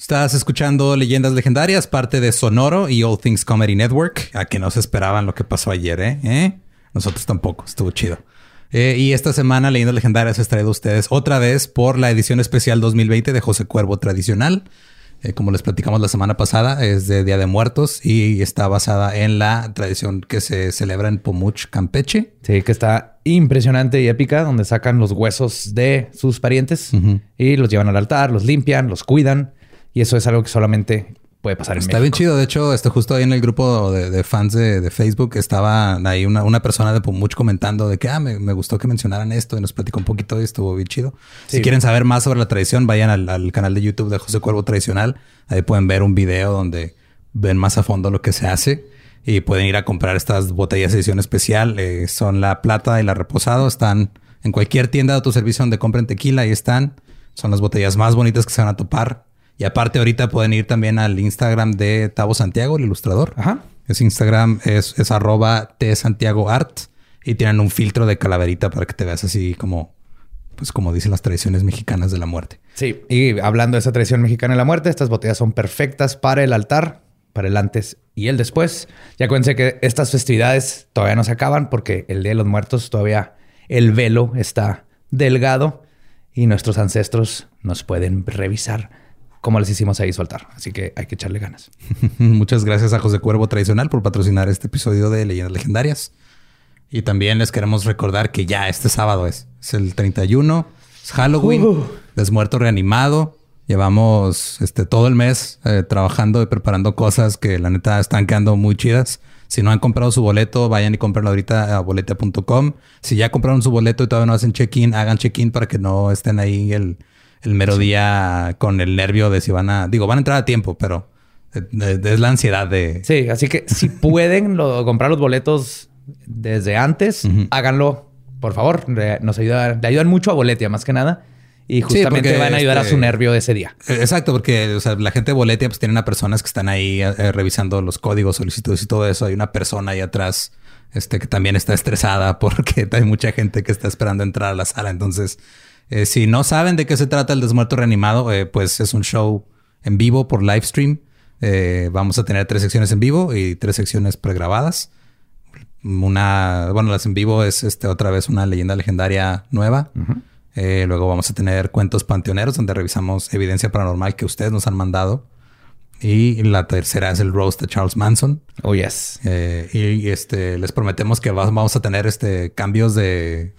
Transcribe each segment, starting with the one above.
Estás escuchando Leyendas Legendarias, parte de Sonoro y All Things Comedy Network. A que no se esperaban lo que pasó ayer, ¿eh? ¿Eh? Nosotros tampoco. Estuvo chido. Eh, y esta semana Leyendas Legendarias es traído a ustedes otra vez por la edición especial 2020 de José Cuervo Tradicional. Eh, como les platicamos la semana pasada, es de Día de Muertos y está basada en la tradición que se celebra en Pomuch, Campeche. Sí, que está impresionante y épica, donde sacan los huesos de sus parientes y los llevan al altar, los limpian, los cuidan. Y eso es algo que solamente puede pasar en Está bien chido. De hecho, este, justo ahí en el grupo de, fans de, Facebook estaba ahí una, persona de Pomuch comentando de que ah, me, gustó que mencionaran esto y nos platicó un poquito y estuvo bien chido. Si quieren saber más sobre la tradición, vayan al, canal de YouTube de José Cuervo Tradicional. Ahí pueden ver un video donde ven más a fondo lo que se hace y pueden ir a comprar estas botellas de edición especial. Eh, son la plata y la reposado. Están en cualquier tienda de autoservicio donde compren tequila. Ahí están. Son las botellas más bonitas que se van a topar. Y aparte ahorita pueden ir también al Instagram de Tavo Santiago, el ilustrador. Ajá. Ese Instagram es, es arroba T Santiago Art y tienen un filtro de calaverita para que te veas así como, pues como dicen las tradiciones mexicanas de la muerte. Sí, y hablando de esa tradición mexicana de la muerte, estas botellas son perfectas para el altar, para el antes y el después. Ya acuérdense que estas festividades todavía no se acaban porque el Día de los Muertos todavía el velo está delgado y nuestros ancestros nos pueden revisar como les hicimos ahí soltar. Así que hay que echarle ganas. Muchas gracias a José Cuervo Tradicional por patrocinar este episodio de Leyendas Legendarias. Y también les queremos recordar que ya este sábado es, es el 31, es Halloween, uh. desmuerto reanimado. Llevamos este, todo el mes eh, trabajando y preparando cosas que la neta están quedando muy chidas. Si no han comprado su boleto, vayan y comprenlo ahorita a boleta.com. Si ya compraron su boleto y todavía no hacen check-in, hagan check-in para que no estén ahí el, el mero día con el nervio de si van a, digo, van a entrar a tiempo, pero es la ansiedad de... Sí, así que si pueden comprar los boletos desde antes, háganlo, por favor. Nos ayuda, le ayudan mucho a Boletia, más que nada. Y justamente van a ayudar a su este, nervio de ese día. Eh, exacto, porque la gente de Boletia pues tienen a personas que están ahí eh, revisando los códigos, solicitudes y todo eso. Hay una persona ahí atrás este, que también está estresada porque hay mucha gente que está esperando entrar a la sala. Entonces, eh, si no saben de qué se trata el Desmuerto Reanimado, eh, pues es un show en vivo por live stream. Eh, vamos a tener tres secciones en vivo y tres secciones pregrabadas. Una, bueno, las en vivo es este, otra vez una leyenda legendaria nueva. luego vamos a tener cuentos panteoneros donde revisamos evidencia paranormal que ustedes nos han mandado. Y la tercera es el roast de Charles Manson. Oh, yes. y, este, les prometemos que vamos a tener este, cambios de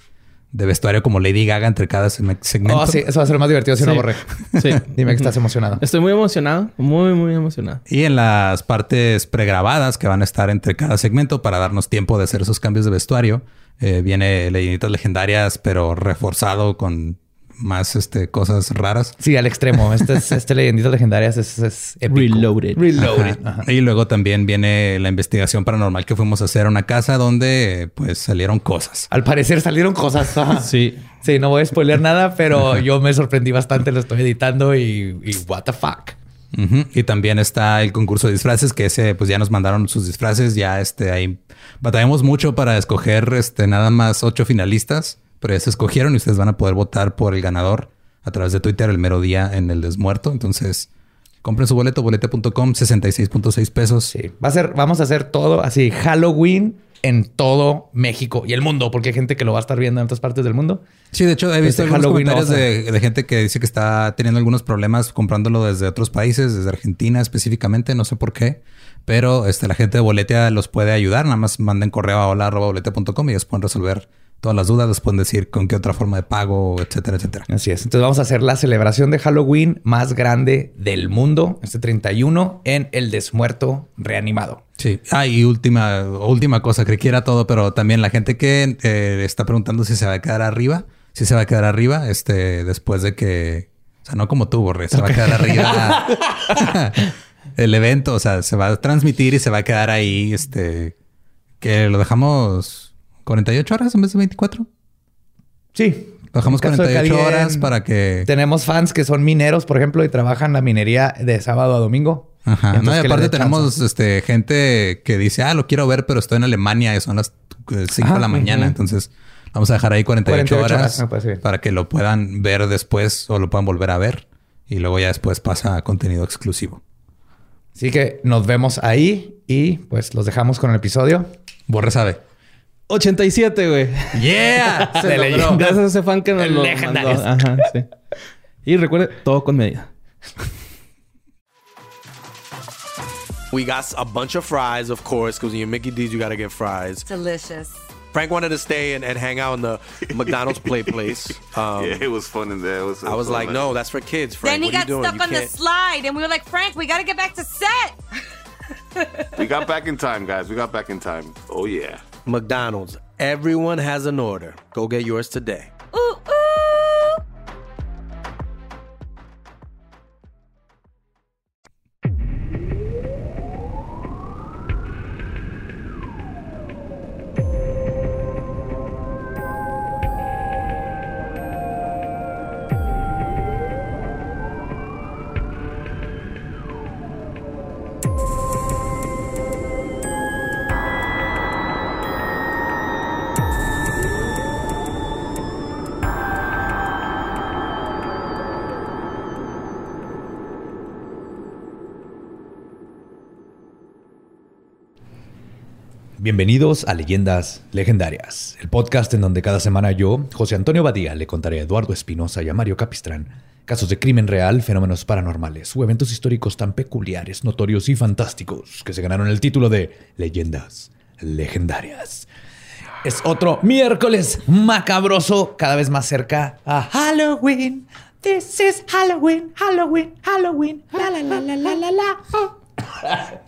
de vestuario como Lady Gaga entre cada segmento. Oh, sí, eso va a ser más divertido si no borré. Sí. Dime que estás emocionado. Estoy muy emocionado, muy, muy emocionado. Y en las partes pregrabadas que van a estar entre cada segmento para darnos tiempo de hacer esos cambios de vestuario, eh, viene Leyenditas Legendarias, pero reforzado con más este, cosas raras. Sí, al extremo. Este, es, este Leyenditas Legendarias es, es Reloaded. Reloaded. Y luego también viene la investigación paranormal que fuimos a hacer a una casa donde pues salieron cosas. Al parecer salieron cosas. sí. Sí, no voy a spoiler nada, pero yo me sorprendí bastante. Lo estoy editando y, y what the fuck. Y también está el concurso de disfraces, que ese, pues ya nos mandaron sus disfraces. Ya este, ahí batallamos mucho para escoger este, nada más ocho finalistas pero ya se escogieron y ustedes van a poder votar por el ganador a través de Twitter el mero día en el desmuerto. Entonces, compren su boleto, bolete.com, 66.6 pesos. Sí, va a ser, vamos a hacer todo así, Halloween en todo México y el mundo, porque hay gente que lo va a estar viendo en otras partes del mundo. Sí, de hecho, he visto este algunos comentarios de, gente que dice que está teniendo algunos problemas comprándolo desde otros países, desde Argentina específicamente, no sé por qué. Pero este, la gente de Boletia los puede ayudar. Nada más manden correo a hola.boletia.com y ellos pueden resolver todas las dudas, les pueden decir con qué otra forma de pago, etcétera, etcétera. Así es. Entonces vamos a hacer la celebración de Halloween más grande del mundo, este 31, en el desmuerto reanimado. Sí. Ah, y última, última cosa, creí que era todo, pero también la gente que eh, está preguntando si se va a quedar arriba, si se va a quedar arriba, este, después de que, o sea, no como tú, Borre, se va a quedar arriba el evento, o sea, se va a transmitir y se va a quedar ahí, este, que lo dejamos 48 horas en vez de 24. Sí. Bajamos 48 horas para que. Tenemos fans que son mineros, por ejemplo, y trabajan la minería de sábado a domingo. Ajá. no, y aparte tenemos este, gente que dice, ah, lo quiero ver, pero estoy en Alemania y son las 5 de la mañana. Entonces vamos a dejar ahí 48, horas para que lo puedan ver después o lo puedan volver a ver. Y luego ya después pasa a contenido exclusivo. Así que nos vemos ahí y pues los dejamos con el episodio. Borre sabe. 87, güey. ¡Yeah! Se logró. Gracias a ese fan que nos lo mandó. Ajá, sí. Y recuerde, todo con medida. We got a bunch of fries, of course, because when you're Mickey D's, you gotta get fries. Delicious. Frank wanted to stay and, and hang out in the McDonald's play place. Um, yeah, it was fun in there. It was, it I was so like, nice. no, that's for kids, Frank. then he what are got you doing? stuck You on the can't- slide, and we were like, Frank, we got to get back to set. We got back in time, guys. We got back in time. Oh yeah. McDonald's. Everyone has an order. Go get yours today. Ooh. Bienvenidos a Leyendas Legendarias, el podcast en donde cada semana yo, José Antonio Badía, le contaré a Eduardo Espinosa y a Mario Capistrán casos de crimen real, fenómenos paranormales o eventos históricos tan peculiares, notorios y fantásticos que se ganaron el título de Leyendas Legendarias. Es otro miércoles macabroso, cada vez más cerca a Halloween. This is Halloween, Halloween, Halloween. La la la la la la la.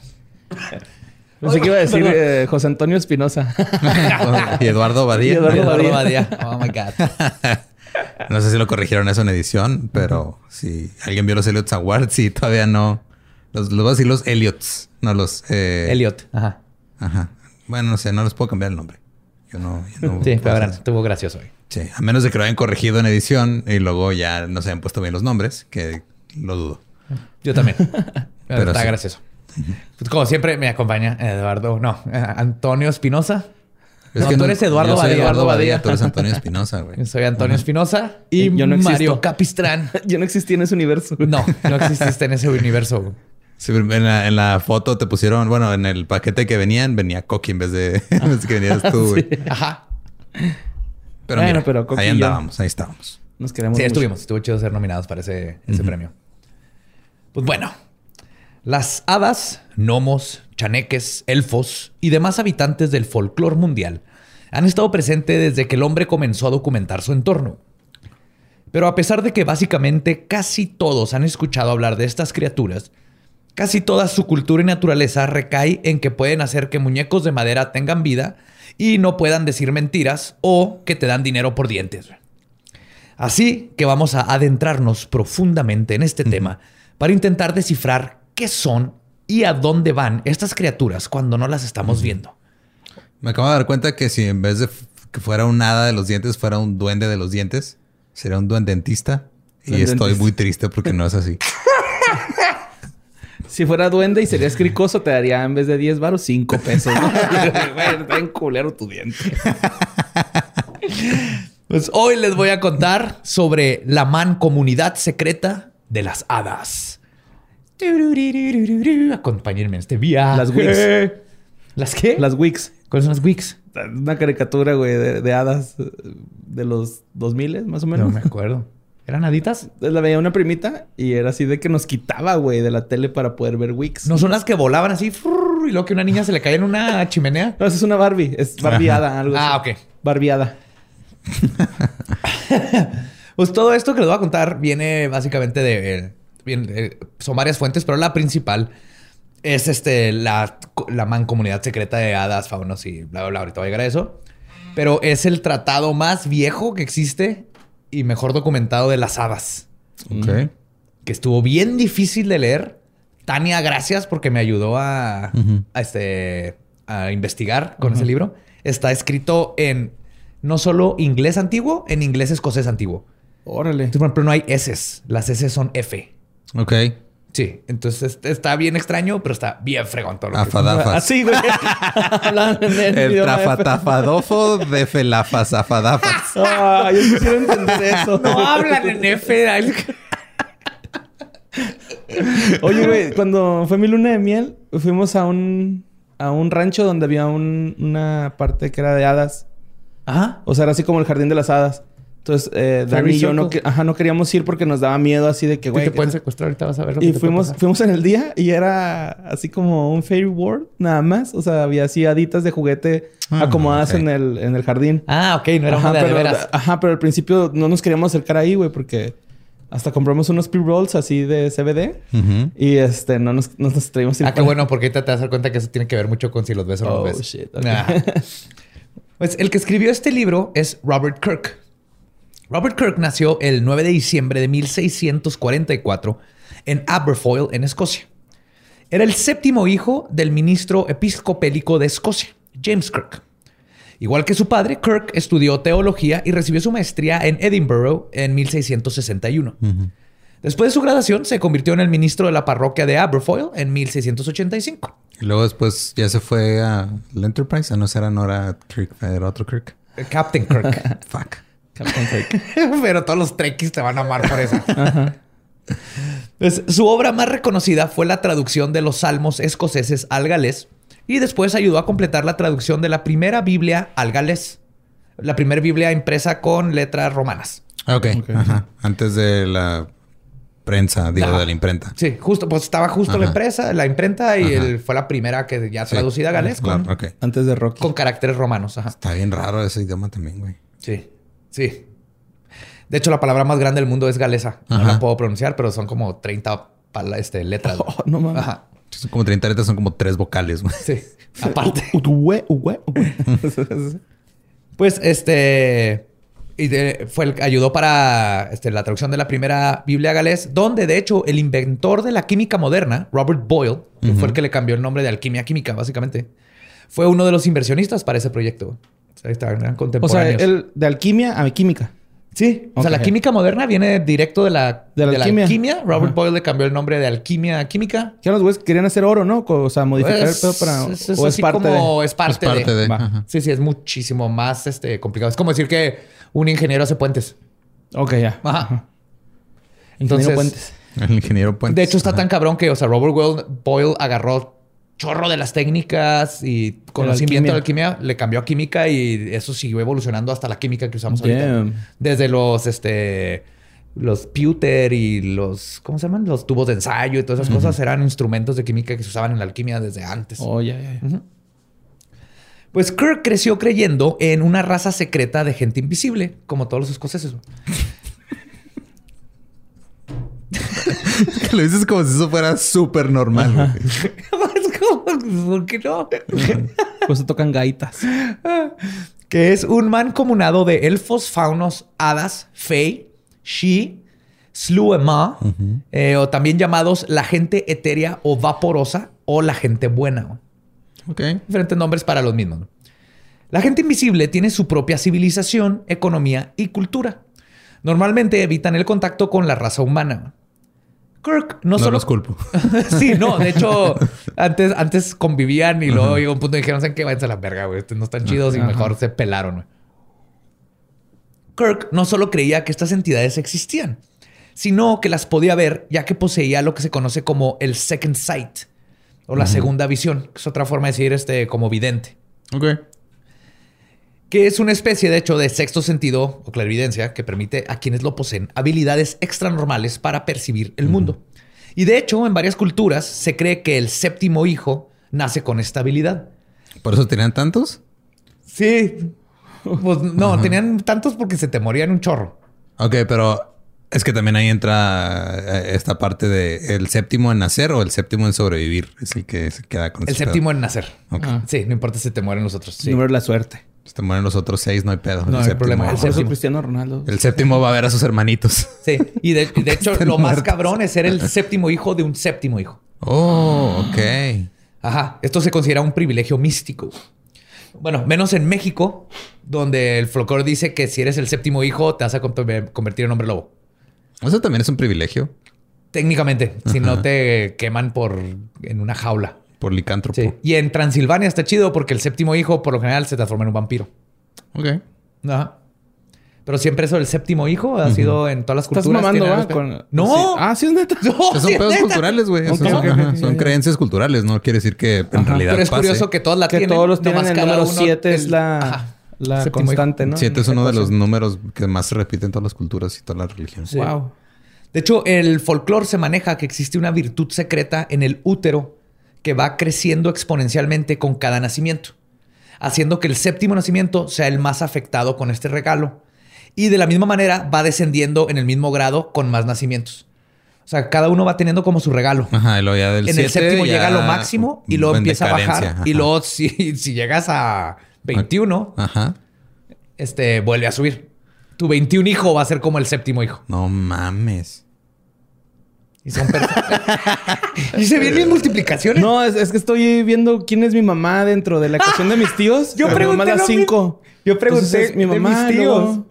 No sé qué iba a decir eh, José Antonio Espinosa. y Eduardo Badía. Y Eduardo Eduardo Badía. Oh my God. No sé si lo corrigieron eso en edición, pero si alguien vio los Elliots Awards, sí, todavía no. Los, los voy a decir los Elliots, no los... Eh, Elliot. Ajá. Ajá. Bueno, no sé, no les puedo cambiar el nombre. Yo no... yo no Sí, pero estuvo gracioso hoy. Sí, a menos de que lo hayan corregido en edición y luego ya no se hayan puesto bien los nombres, que lo dudo. Yo también. Pero Está sí. gracioso. Pues como siempre me acompaña Eduardo, no, Antonio Espinosa. No, tú eres Eduardo yo soy Badía. Eduardo Badía, Badía. tú eres Antonio Espinosa, güey. Yo soy Antonio Espinosa y Y yo no existo. Mario Capistrán. Yo no existí en ese universo. No, no exististe en ese universo. güey. Sí, en, la, en la foto te pusieron, bueno, en el paquete que venían venía Coqui en vez de, en vez de que venías tú, güey. Ajá. Pero Bueno, mira, pero Coqui ahí andábamos, ahí estábamos. Nos queremos Sí, mucho. estuvimos. Estuvo chido ser nominados para ese, ese premio. Pues bueno, las hadas, gnomos, chaneques, elfos y demás habitantes del folclore mundial han estado presentes desde que el hombre comenzó a documentar su entorno. Pero a pesar de que básicamente casi todos han escuchado hablar de estas criaturas, casi toda su cultura y naturaleza recae en que pueden hacer que muñecos de madera tengan vida y no puedan decir mentiras o que te dan dinero por dientes. Así que vamos a adentrarnos profundamente en este tema para intentar descifrar qué son y a dónde van estas criaturas cuando no las estamos viendo. Me acabo de dar cuenta que si en vez de que fuera un hada de los dientes, fuera un duende de los dientes, sería un duendentista. Y estoy muy triste porque no es así. Si fuera duende y serías cricoso, te daría en vez de 10 varos, 5 pesos. ¿no? Está bien culero tu diente. Pues hoy les voy a contar sobre la mancomunidad secreta de las hadas. Acompáñenme en este viaje. Las Wigs. ¿Las qué? Las Wicks. ¿Cuáles son las Wigs? Una caricatura, güey, de, de hadas eh, de los 2000 más o menos. No me acuerdo. ¿Eran haditas? La veía una primita y era así de que nos quitaba, güey, de la tele para poder ver Wix. ¿No son las que volaban así y luego que una niña se le caía en una chimenea? No, esa es una Barbie. Es barbiada, algo así. Ah, ok. Barbiada. Pues todo esto que les voy a contar viene básicamente de... viene de- son varias fuentes, pero la principal es este, la, la mancomunidad secreta de hadas, faunos y bla, bla, bla. Ahorita voy a llegar a eso. Pero es el tratado más viejo que existe y mejor documentado de las hadas. Ok. Que estuvo bien difícil de leer. Tania, gracias porque me ayudó a, este, a investigar con ese libro. Está escrito en no solo inglés antiguo, en inglés escocés antiguo. Órale. Entonces, por ejemplo, no hay S. Las S son F. Ok. Sí, entonces es- está bien extraño, pero está bien fregón todo lo que- Afadafas. Así, güey. Hablan en el trafatafadofo de felafas afadafas. Ah, yo quisiera entender eso. No hablan en F. Oye, güey, cuando fue mi luna de miel, fuimos a un, a un rancho donde había un- una parte que era de hadas. Ajá. O sea, era así como el jardín de las hadas. Entonces, eh, Dani Fairy y yo no, ajá, no queríamos ir porque nos daba miedo así de que, güey... te pueden secuestrar ahorita, vas a ver lo que y te fuimos, fuimos en el día y era así como un fairy world, nada más. O sea, había así haditas de juguete Ah, acomodadas en, el, en el jardín. Ah, ok, no era ajá, una de, pero, de veras. ajá, pero al principio no nos queríamos acercar ahí, güey, porque hasta compramos unos pre-rolls así de CBD Ujú. y este, no nos, no nos traímos Ah, qué bueno, porque ahorita te vas a dar cuenta que eso tiene que ver mucho con si los ves o no Oh, los ves. shit. Ah. Pues el que escribió este libro es Robert Kirk. Robert Kirk nació el 9 de diciembre de 1644 en Aberfoyle, en Escocia. Era el séptimo hijo del ministro episcopélico de Escocia, James Kirk. Igual que su padre, Kirk estudió teología y recibió su maestría en Edinburgh en 1661. Después de su graduación, se convirtió en el ministro de la parroquia de Aberfoyle en 1685. Y luego después ya se fue a la Enterprise. Ah, no, era Kirk, era otro Kirk. Captain Kirk. Fuck. Captain Fake. Pero todos los trekkies te van a amar por eso. Pues, su obra más reconocida fue la traducción de los salmos escoceses al galés y después ayudó a completar la traducción de la primera Biblia al galés. La primera Biblia impresa con letras romanas. Ok. Ajá. Antes de la prensa, digo, Ajá. de la imprenta. Sí, justo, pues estaba justo la Ajá. impresa, la imprenta y Ajá. fue la primera que ya Sí. traducida a galés Claro, con. Antes de Rocky. con caracteres romanos. Ajá. Está bien raro ese idioma también, güey. Sí, sí. De hecho, la palabra más grande del mundo es galesa. No la puedo pronunciar, pero son como 30 pala- este, letras. Oh, no mames. Ajá. Son como 30 letras, son como tres vocales, güey. Sí. Aparte. Uwe, uwe, uwe. Pues este. Y de- fue el, ayudó para este, la traducción de la primera Biblia galés, donde de hecho el inventor de la química moderna, Robert Boyle, que fue el que le cambió el nombre de alquimia química, básicamente, fue uno de los inversionistas para ese proyecto. Sea, estaban eran o sea, contemporáneos. él de alquimia a química. Sí, o sea, la química moderna viene directo de la, De la alquimia. Robert Ajá. Boyle le cambió el nombre de alquimia a química. Que los güeyes querían hacer oro, ¿no? O sea, modificar el Pues, pedo para. es, es o es así parte como de. es parte, Es parte de. Sí, sí, es muchísimo más este, complicado. Es como decir que un ingeniero hace puentes. Ok, ya. Ajá. Ingeniero Entonces, Puentes. El ingeniero Puentes. De hecho, está Ajá. tan cabrón que, o sea, Robert Boyle agarró chorro de las técnicas y conocimiento de la alquimia, le cambió a química y eso siguió evolucionando hasta la química que usamos ahorita. Desde los, este, los pewter y los, ¿cómo se llaman? Los tubos de ensayo y todas esas cosas eran instrumentos de química que se usaban en la alquimia desde antes. Oh, ya. Pues Kirk creció creyendo en una raza secreta de gente invisible, como todos los escoceses. Lo dices como si eso fuera súper normal, ¿por qué no? Pues se tocan gaitas. que es un mancomunado de elfos, faunos, hadas, fey, she, sluema, eh, o también llamados la gente etérea o vaporosa o la gente buena. Ok. Diferentes nombres para los mismos. La gente invisible tiene su propia civilización, economía y cultura. Normalmente evitan el contacto con la raza humana. Kirk no, No, solo los culpo. sí, no, de hecho, antes, antes convivían y luego llegó un punto y dijeron, ¿saben qué? Váyanse a la verga, güey. Estos no están chidos y mejor se pelaron, güey. Kirk no solo creía que estas entidades existían, sino que las podía ver ya que poseía lo que se conoce como el second sight o la segunda visión, que es otra forma de decir este como vidente, Ok. Que es una especie de hecho de sexto sentido o clarividencia que permite a quienes lo poseen habilidades extranormales para percibir el mundo. Y de hecho, en varias culturas se cree que el séptimo hijo nace con esta habilidad. ¿Por eso tenían tantos? Sí. Pues no, tenían tantos porque se te morían un chorro. Ok, pero es que también ahí entra eh, esta parte de el séptimo en nacer o el séptimo en sobrevivir. Es el que se queda con El séptimo en nacer. Ok. Ah. Sí, no importa si te mueren los otros. Sí. Número de la suerte. Si te mueren los otros seis, no hay pedo. No el hay séptimo- problema. El séptimo. Cristiano Ronaldo. El séptimo va a ver a sus hermanitos. Sí. Y de, hecho, lo más cabrón es ser el séptimo hijo de un séptimo hijo. Oh, ok. Ajá. Esto se considera un privilegio místico. Bueno, menos en México, donde el folclore dice que si eres el séptimo hijo, te vas a con- convertir en hombre lobo. Eso también es un privilegio Técnicamente, si no te queman por en una jaula. Por licántropo. Sí. Y en Transilvania está chido porque el séptimo hijo, por lo general, se transforma en un vampiro. Ok. Ajá. Pero siempre eso, el séptimo hijo, ha sido en todas las Estás culturas. mamando, respeto. Con- No. Sí. Ah, sí es neta. No, sí son pedos neta. culturales, güey. Son, son creencias culturales. No quiere decir que en Ajá. realidad Pero es pase. curioso que todos la Que tienen. todos los tienen el número uno 7 es la, Ajá. constante, ¿no? Siete es uno de los números que más se repiten en todas las culturas y todas las religiones. Wow. De hecho, el folclore se maneja que existe una virtud secreta en el útero que va creciendo exponencialmente con cada nacimiento, haciendo que el séptimo nacimiento sea el más afectado con este regalo. Y de la misma manera va descendiendo en el mismo grado con más nacimientos. O sea, cada uno va teniendo como su regalo. Ajá, luego ya del en el séptimo ya llega a lo máximo y luego empieza a bajar. Y luego, si, si llegas a 21, Ajá. este, vuelve a subir. Tu 21 hijo va a ser como el séptimo hijo. No mames. Y son y se vienen multiplicaciones. No, es, es que estoy viendo quién es mi mamá dentro de la ecuación de mis tíos. Yo Mi pregunté mamá es la lo mismo. 5. Yo pregunté mi de mamá. mis y tíos. luego-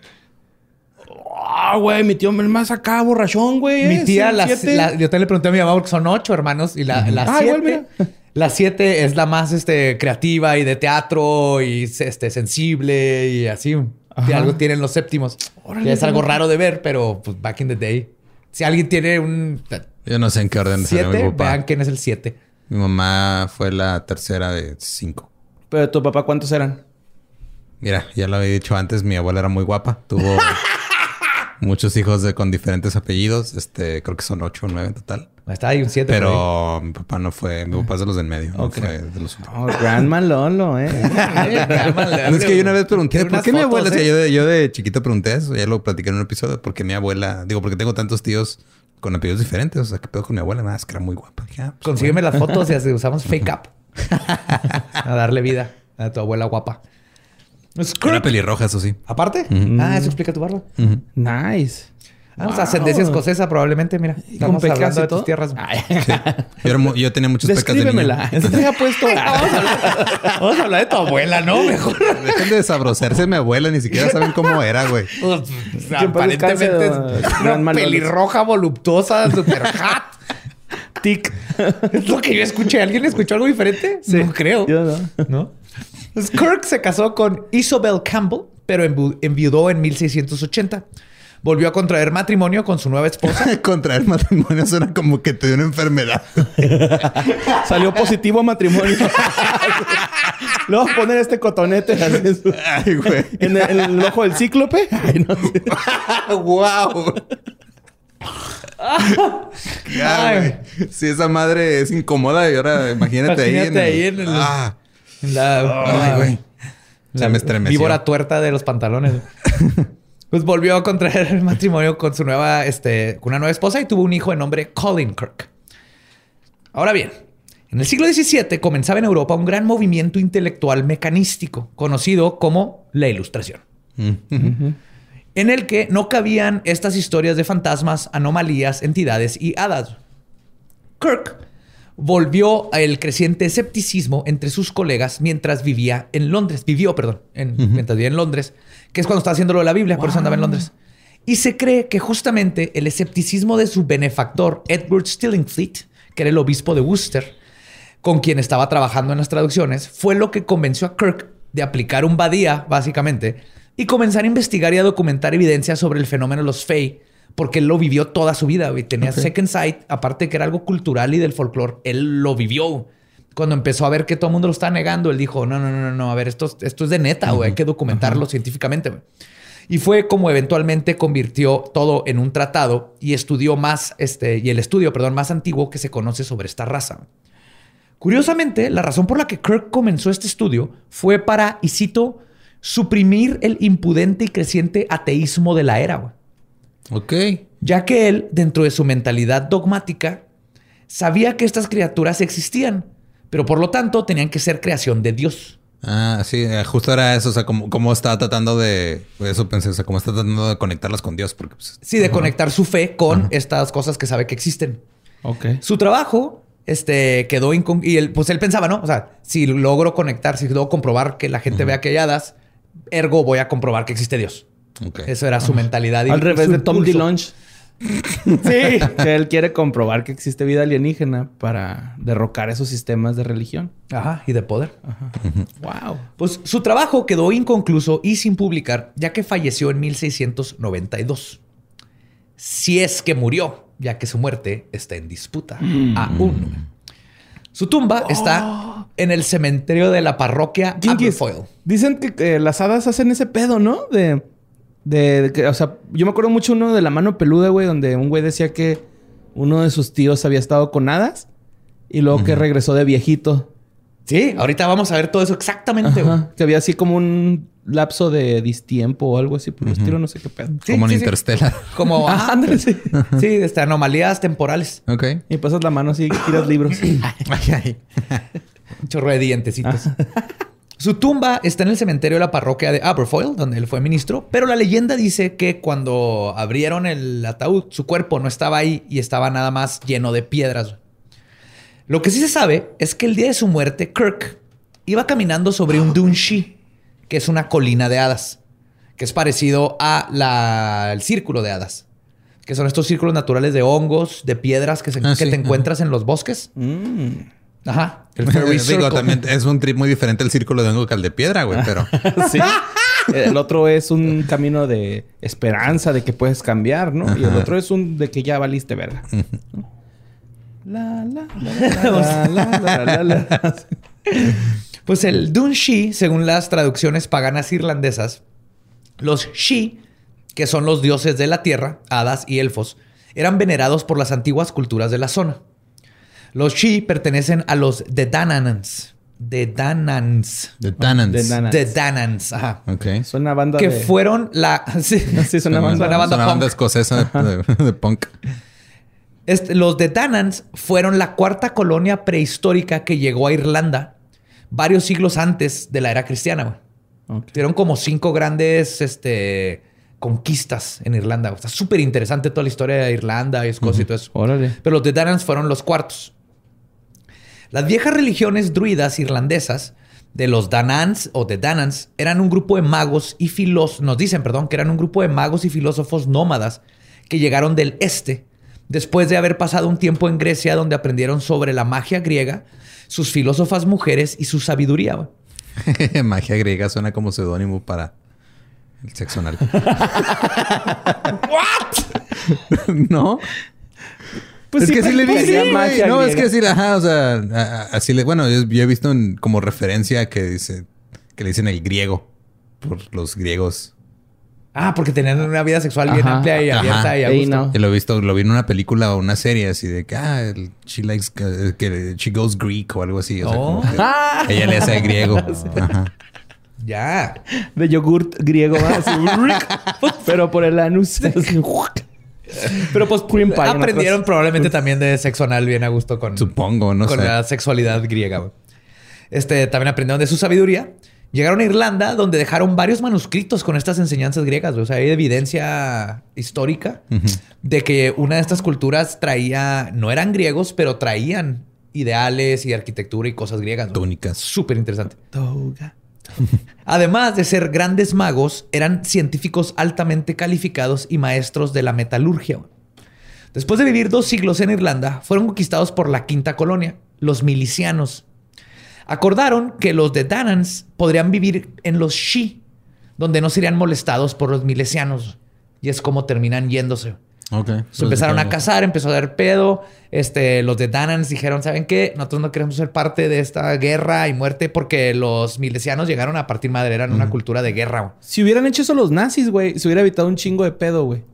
Ah, güey, mi tío es más acá, borrachón, güey. Mi ¿eh? tía, Sí, la- yo te le pregunté a mi mamá porque son ocho hermanos y la, la Ah, siete, igual, mira. la siete es la más este, creativa y de teatro y este, sensible y así. Y algo tienen los séptimos. Órale, es algo loco. raro de ver, pero pues back in the day. Si alguien tiene un Yo no sé en qué orden siete, papá. vean quién es el siete. Mi mamá fue la tercera de cinco. Pero tu papá, ¿cuántos eran? Mira, ya lo había dicho antes, mi abuela era muy guapa. Tuvo muchos hijos de, con diferentes apellidos. Este, creo que son ocho o nueve en total. Está ahí un siete. por ahí. Pero mi papá no fue, mi papá es de los del medio, no Ok. fue de los últimos. Oh, Grandma Lolo, ¿eh? No, es que yo una vez pregunté, ¿por qué mi fotos, abuela? O sea, ¿eh? yo, de, yo de chiquito pregunté eso, ya lo platiqué en un episodio, porque mi abuela, digo, porque tengo tantos tíos con apellidos diferentes, o sea, ¿qué pedo con mi abuela? Nada, es que era muy guapa. Dije, ah, pues, Consígueme las fotos y así usamos fake up. a darle vida a tu abuela guapa. Era pelirroja, eso sí. Aparte. Ah, eso explica tu barba. Nice. Ah, o sea, ascendencia escocesa probablemente, mira. Estamos pecas hablando de tus tierras. Yo, era mu- yo tenía muchos pecas de niño. Descríbemela. ¿Qué traía puesto? Vamos a hablar de tu abuela, ¿no? Mejor. Dejen de desabrozarse mi abuela, ni siquiera saben cómo era, güey. Pues, aparentemente es una pelirroja voluptuosa, super hot. Tic. Es lo que yo escuché. ¿Alguien escuchó algo diferente? No creo. Yo no. ¿No? Pues Kirk se casó con Isabel Campbell, pero enviudó en 1680. Volvió a contraer matrimonio con su nueva esposa. Contraer matrimonio suena como que te dio una enfermedad. Salió positivo a matrimonio. Le vamos a poner este cotonete así, Ay, güey. en, el, en el ojo del cíclope. Ay, no sé. ¡Wow! Ya. Si esa madre es incómoda y ahora imagínate, Imagínate ahí. ahí En en el... Ah, La, ay, güey. Se me estremeció. víbora tuerta de los pantalones. Pues volvió a contraer el matrimonio con su nueva, este, con una nueva esposa y tuvo un hijo de nombre Colin Kirk. Ahora bien, en el siglo XVII comenzaba en Europa un gran movimiento intelectual mecanístico, conocido como la Ilustración, Mm. en el que no cabían estas historias de fantasmas, anomalías, entidades y hadas. Kirk volvió al creciente escepticismo entre sus colegas mientras vivía en Londres. Vivió, perdón, en- mientras vivía en Londres, que es cuando estaba haciendo lo de la Biblia, por eso andaba en Londres. Y se cree que justamente el escepticismo de su benefactor, Edward Stillingfleet, que era el obispo de Worcester, con quien estaba trabajando en las traducciones, fue lo que convenció a Kirk de aplicar un badía, básicamente, y comenzar a investigar y a documentar evidencia sobre el fenómeno de los Fey, porque él lo vivió toda su vida, güey. Tenía second sight, aparte de que era algo cultural y del folclore, él lo vivió. Cuando empezó a ver que todo el mundo lo estaba negando, él dijo, no, no, no, no, no, a ver, esto, esto es de neta, güey, hay que documentarlo científicamente, güey. Y fue como eventualmente convirtió todo en un tratado y estudió más, este, y el estudio, perdón, más antiguo que se conoce sobre esta raza. Curiosamente, la razón por la que Kirk comenzó este estudio fue para, y cito, suprimir el impudente y creciente ateísmo de la era, güey. Ok. ya que él, dentro de su mentalidad dogmática, sabía que estas criaturas existían, pero por lo tanto tenían que ser creación de Dios. Ah, sí, eh, justo era eso. O sea, como, cómo está tratando de. Eso pensé, o sea, cómo está tratando de conectarlas con Dios. Porque, pues, Sí, de conectar su fe con estas cosas que sabe que existen. Ok. Su trabajo este, quedó incon- y él, pues él pensaba, ¿no? O sea, si logro conectar, si logro comprobar que la gente vea que hay hadas, ergo voy a comprobar que existe Dios. ok. Eso era su mentalidad. y Al revés de Tom. DeLonge. Sí. que él quiere comprobar que existe vida alienígena para derrocar esos sistemas de religión. Ajá, y de poder. Wow. Pues su trabajo quedó inconcluso y sin publicar, ya que falleció en 1692. Si es que murió, ya que su muerte está en disputa aún. Su tumba está en el cementerio de la parroquia Aberfoyle. Dicen que eh, las hadas hacen ese pedo, ¿no? De, de, de que, o sea, yo me acuerdo mucho uno de la mano peluda, güey, donde un güey decía que uno de sus tíos había estado con hadas y luego que regresó de viejito. Sí, ahorita vamos a ver todo eso exactamente. güey. Ajá, que había así como un lapso de distiempo o algo así por el estilo, no sé qué pedo. Sí, Como en sí, sí. Interstellar. Como Ah, ándale, sí. sí, este, anomalías temporales. Ok. Y pasas la mano así y tiras libros. Un chorro de dientecitos. Su tumba está en el cementerio de la parroquia de Aberfoyle, donde él fue ministro, pero la leyenda dice que cuando abrieron el ataúd, su cuerpo no estaba ahí y estaba nada más lleno de piedras. Lo que sí se sabe es que el día de su muerte, Kirk iba caminando sobre un Dunshi, que es una colina de hadas, que es parecido al círculo de hadas, que son estos círculos naturales de hongos, de piedras que, se- Ah, que sí, te encuentras en los bosques. Mm. Ajá. El Circle. También es un trip muy diferente el círculo de hongo que local de piedra, güey, pero. sí. El otro es un camino de esperanza, de que puedes cambiar, ¿no? Y el otro es un de que ya valiste, verga. la, la, la, la, la, la, la, Pues el Dunshi, según las traducciones paganas irlandesas, los Shi, que son los dioses de la tierra, hadas y elfos, eran venerados por las antiguas culturas de la zona. Los Shi pertenecen a los Dedanans. Dedanans. The Tannants. De Nana. Dedanans, ajá. Ok. Es una banda Que de... fueron la... Sí, Sí, es una banda. Una banda Es una banda escocesa de, de- de punk. Este, los Dedanans fueron la cuarta colonia prehistórica que llegó a Irlanda varios siglos antes de la era cristiana. güey. Ok. Tuvieron como cinco grandes este, conquistas en Irlanda. Está súper interesante toda la historia de Irlanda y Escocia y todo eso. Órale. Pero los Dedanans fueron los cuartos. Las viejas religiones druidas irlandesas de los Danans o de Danans eran un grupo de magos y filósofos, nos dicen, perdón, que eran un grupo de magos y filósofos nómadas que llegaron del este después de haber pasado un tiempo en Grecia donde aprendieron sobre la magia griega, sus filósofas mujeres y su sabiduría. Magia griega suena como seudónimo para el sexo anal. ¿No? Pues es sí, que sí le pues sí, magia no, es que sí, ajá, o sea, a- a- así le. Bueno, yo, yo he visto en- como referencia que dice que le dicen el griego por los griegos. Ah, porque tenían una vida sexual bien Ajá. amplia y Ajá. abierta y a gusto. no. Y lo he visto, lo vi en una película o una serie así de que, ah, el, she likes, que, que she goes Greek o algo así. O sea, Oh. como ella le hace griego. Ajá. Ya. De yogurt griego, ¿va? Así, pero por el anus. Pero pues Cream pie en aprendieron probablemente también de sexo anal bien a gusto con, Supongo, no con sé. la sexualidad griega. Este, también aprendieron de su sabiduría. Llegaron a Irlanda, donde dejaron varios manuscritos con estas enseñanzas griegas. O sea, hay evidencia histórica de que una de estas culturas traía, no eran griegos, pero traían ideales y arquitectura y cosas griegas. Túnicas. Súper interesante. Toga. Además de ser grandes magos, eran científicos altamente calificados y maestros de la metalurgia. Después de vivir dos siglos en Irlanda, fueron conquistados por la quinta colonia, los milicianos. Acordaron que los de Danans podrían vivir en los Shi, donde no serían molestados por los milicianos. Y es como terminan yéndose. Ok. Se empezaron a casar, empezó a dar pedo. Este, los de Danans dijeron, ¿saben qué? Nosotros no queremos ser parte de esta guerra y muerte porque los milicianos llegaron a partir madre, eran una cultura de guerra. güey. Si hubieran hecho eso los nazis, güey, se hubiera evitado un chingo de pedo, güey.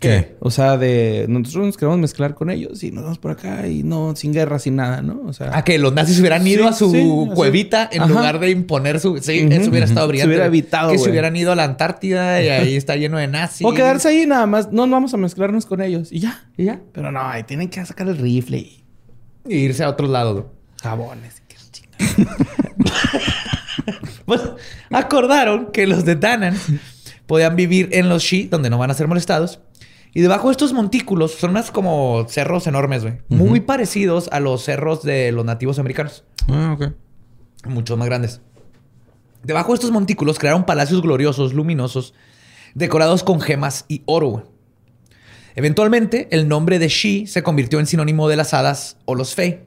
¿Qué? O sea, de nosotros nos queremos mezclar con ellos y nos vamos por acá y no, sin guerra, sin nada, ¿no? O sea, Ah, que los nazis hubieran ido Sí, a su sí, cuevita en Ajá. lugar de imponer su... Sí, Ujú. eso hubiera estado Se brillante. hubiera güey. evitado, Que se hubieran ido a la Antártida y ahí está lleno de nazis. o quedarse ahí nada más, no, no vamos a mezclarnos con ellos y ya, y ya. Pero no, ahí tienen que sacar el rifle y Y irse a otros lados. jabones. chingada. Pues acordaron que los de Danan podían vivir en los Shi, donde no van a ser molestados. Y debajo de estos montículos son unas como cerros enormes, güey. Muy parecidos a los cerros de los nativos americanos. Ah, ok. Mucho más grandes. Debajo de estos montículos crearon palacios gloriosos, luminosos, decorados con gemas y oro. güey. Eventualmente, el nombre de Shi se convirtió en sinónimo de las hadas o los Fey.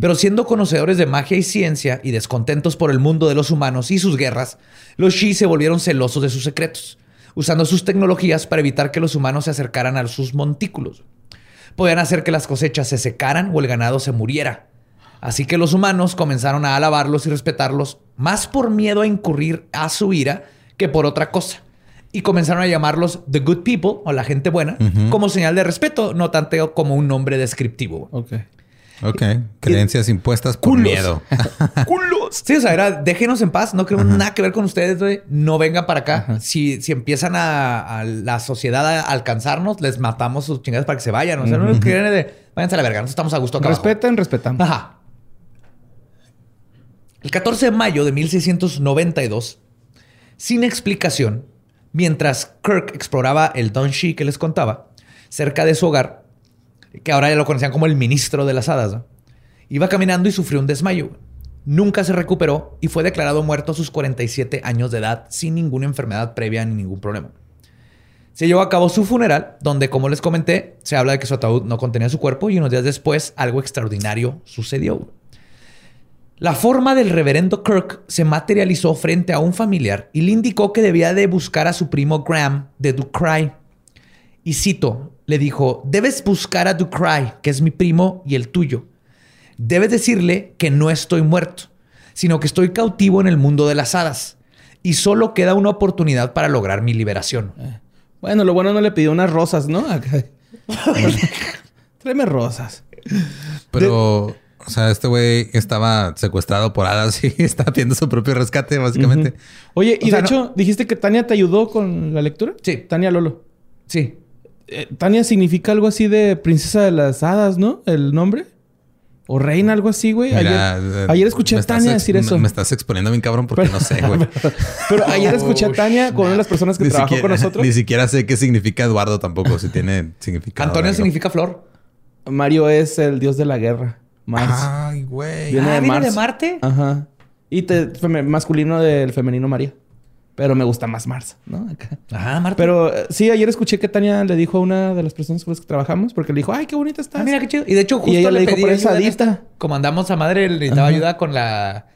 Pero siendo conocedores de magia y ciencia y descontentos por el mundo de los humanos y sus guerras, los Shi se volvieron celosos de sus secretos, usando sus tecnologías para evitar que los humanos se acercaran a sus montículos. Podían hacer que las cosechas se secaran o el ganado se muriera. Así que los humanos comenzaron a alabarlos y respetarlos más por miedo a incurrir a su ira que por otra cosa. Y comenzaron a llamarlos The Good People o la gente buena como señal de respeto, no tanto como un nombre descriptivo. Ok. Ok. Creencias impuestas por Culos. miedo. ¡Culos! Sí, o sea, era déjenos en paz, no queremos nada que ver con ustedes, güey. No vengan para acá. Si, si empiezan a, a la sociedad a alcanzarnos, les matamos sus chingadas para que se vayan. O sea, no quieren de váyanse a la verga, nosotros estamos a gusto acá. abajo". Respeten, respetamos. Ajá. El 14 de mayo de 1692, sin explicación, mientras Kirk exploraba el Donshi que les contaba, cerca de su hogar, que ahora ya lo conocían como el ministro de las hadas, iba caminando y sufrió un desmayo. Nunca se recuperó y fue declarado muerto a sus 47 años de edad sin ninguna enfermedad previa ni ningún problema. Se llevó a cabo su funeral, donde, como les comenté, se habla de que su ataúd no contenía su cuerpo y unos días después algo extraordinario sucedió. La forma del reverendo Kirk se materializó frente a un familiar y le indicó que debía de buscar a su primo Graham de Ducray. Y cito, le dijo, debes buscar a Ducray, que es mi primo y el tuyo. Debes decirle que no estoy muerto, sino que estoy cautivo en el mundo de las hadas. Y solo queda una oportunidad para lograr mi liberación. Bueno, lo bueno no le pidió unas rosas, ¿no? Tráeme rosas. Pero, o sea, este güey estaba secuestrado por hadas y está haciendo su propio rescate, básicamente. Oye, y O sea, de no- hecho, dijiste que Tania te ayudó con la lectura. Sí. Tania Lolo. Sí. Eh, Tania significa algo así de princesa de las hadas, ¿no? El nombre. O reina, algo así, güey. Mira, ayer, eh, ayer escuché a Tania decir me- eso. Me estás exponiendo bien cabrón porque no sé, güey. Pero ayer escuché a Tania con una de las personas que Ni trabajó siquiera- con nosotros. Ni siquiera sé qué significa Eduardo tampoco, si tiene significado. Antonio algo. significa flor. Mario es el dios de la guerra. Mars. Ay, güey. Viene Ah, de ¿viene Mars. de Marte? Ajá. Y te, masculino del femenino María. Pero me gusta más Mars, ¿no? Acá. Ah, Marte. Pero eh, sí, ayer escuché que Tania le dijo a una de las personas con las que trabajamos, porque le dijo, ay, qué bonita estás. Ah, mira qué chido. Y de hecho, justo Y ella le dijo, pedí "Pero es ayuda en adicta". esta. Como andamos a madre, le necesitaba Ajá. ayuda con la.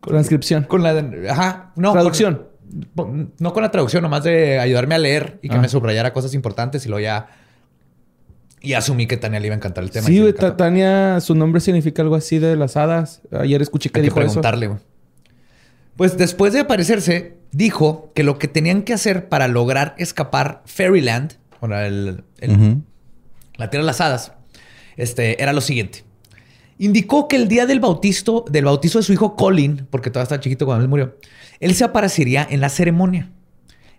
Transcripción. Con la. Ajá. No. Traducción. con- no con la traducción, nomás de ayudarme a leer y que Ah. me subrayara cosas importantes y luego ya. Y asumí que Tania le iba a encantar el tema. y Sí, le güey, encantó. Ta- Tania, su nombre significa algo así de las hadas. Ayer escuché que Hay que dijo eso. preguntarle, güey. Pues después de aparecerse, dijo que lo que tenían que hacer para lograr escapar Fairyland, o sea, el- el- Ujú. la tierra de las hadas, este, era lo siguiente. Indicó que el día del bautizo, del bautizo de su hijo Colin, porque todavía estaba chiquito cuando él murió, él se aparecería en la ceremonia.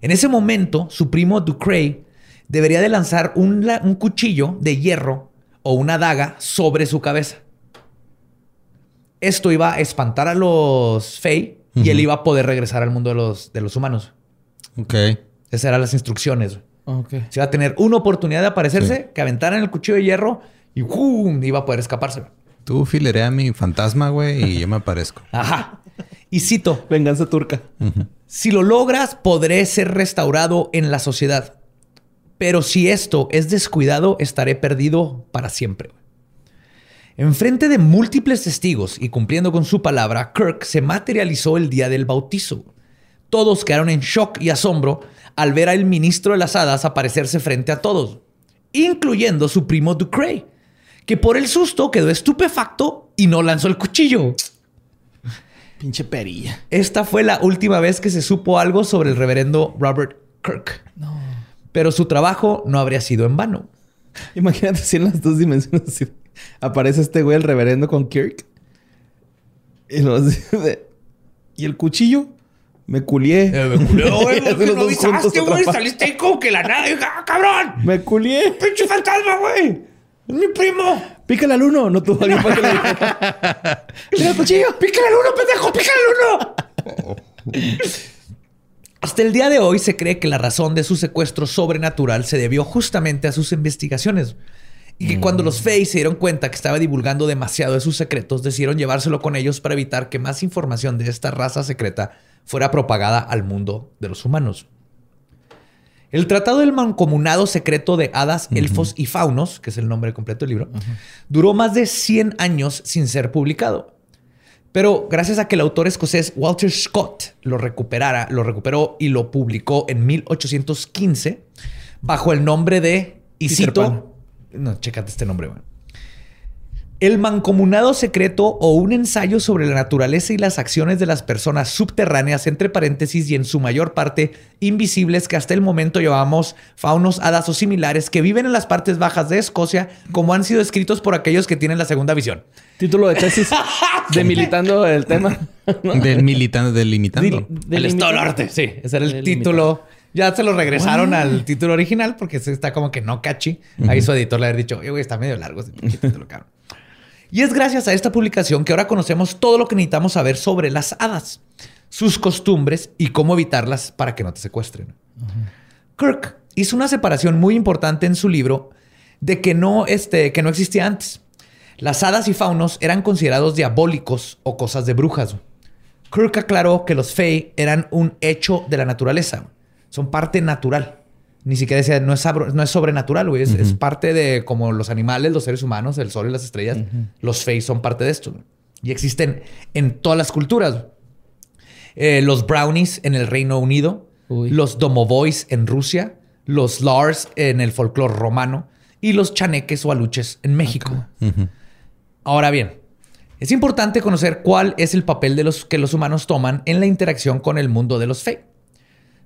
En ese momento, su primo Ducray debería de lanzar un, la- un cuchillo de hierro o una daga sobre su cabeza. Esto iba a espantar a los Fey y él iba a poder regresar al mundo de los, de los humanos. Ok. Esas eran las instrucciones. güey. Ok. Se iba a tener una oportunidad de aparecerse, que aventaran el cuchillo de hierro y ¡jum! iba a poder escaparse. Tú filerea a mi fantasma, güey, y yo me aparezco. Ajá. Y cito, Venganza turca. si lo logras, podré ser restaurado en la sociedad. Pero si esto es descuidado, estaré perdido para siempre. Enfrente de múltiples testigos y cumpliendo con su palabra, Kirk se materializó el día del bautizo. Todos quedaron en shock y asombro al ver al ministro de las hadas aparecerse frente a todos, incluyendo su primo Ducray, que por el susto quedó estupefacto y no lanzó el cuchillo. Pinche perilla. Esta fue la última vez que se supo algo sobre el reverendo Robert Kirk. Pero su trabajo no habría sido en vano. Imagínate si en las dos dimensiones aparece este güey, el reverendo con Kirk. Y, de- y el cuchillo, me culié. Eh, me los no avisaste, güey. atrapados. Saliste ahí como que la nada. Y ¡Ah, cabrón! Me culié. ¡Pinche fantasma, güey! ¡Es mi primo! Pícale al uno. No tuvo alguien para que le dijera. El cuchillo. ¡Pícale al uno, pendejo! ¡Pícale al uno! Hasta el día de hoy se cree que la razón de su secuestro sobrenatural se debió justamente a sus investigaciones. Y que cuando los Fey se dieron cuenta que estaba divulgando demasiado de sus secretos, decidieron llevárselo con ellos para evitar que más información de esta raza secreta fuera propagada al mundo de los humanos. El Tratado del Mancomunado Secreto de Hadas, Elfos y Faunos, que es el nombre completo del libro, duró más de 100 años sin ser publicado. Pero gracias a que el autor escocés Walter Scott lo recuperara, lo recuperó y lo publicó en 1815 bajo el nombre de y Peter cito- Pan. No, chécate este nombre, güey. El mancomunado secreto o un ensayo sobre la naturaleza y las acciones de las personas subterráneas, entre paréntesis, y en su mayor parte invisibles que hasta el momento llamamos faunos, hadas o similares que viven en las partes bajas de Escocia, como han sido escritos por aquellos que tienen la segunda visión. Título de tesis de militando el tema. ¿no? Del militante, delimitando. Del- el Estado delimitando. Norte, sí. Ese era el Delimitando. título. Ya se lo regresaron al título original porque está como que no catchy. Ahí su editor le había dicho, oye, güey, está medio largo ese título, cabrón". Y es gracias a esta publicación que ahora conocemos todo lo que necesitamos saber sobre las hadas, sus costumbres y cómo evitarlas para que no te secuestren. Kirk hizo una separación muy importante en su libro de que no, este, que no existía antes. Las hadas y faunos eran considerados diabólicos o cosas de brujas. Kirk aclaró que los Fey eran un hecho de la naturaleza. Son parte natural. Ni siquiera decía, no es, sabro- no es sobrenatural, güey. Es, es parte de como los animales, los seres humanos, el sol y las estrellas. Los Fey son parte de esto. güey. Y existen en todas las culturas. Eh, los brownies en el Reino Unido, Uy. los domovoys en Rusia, los lars en el folclore romano y los chaneques o aluches en México. Ahora bien, es importante conocer cuál es el papel de los que los humanos toman en la interacción con el mundo de los Fey.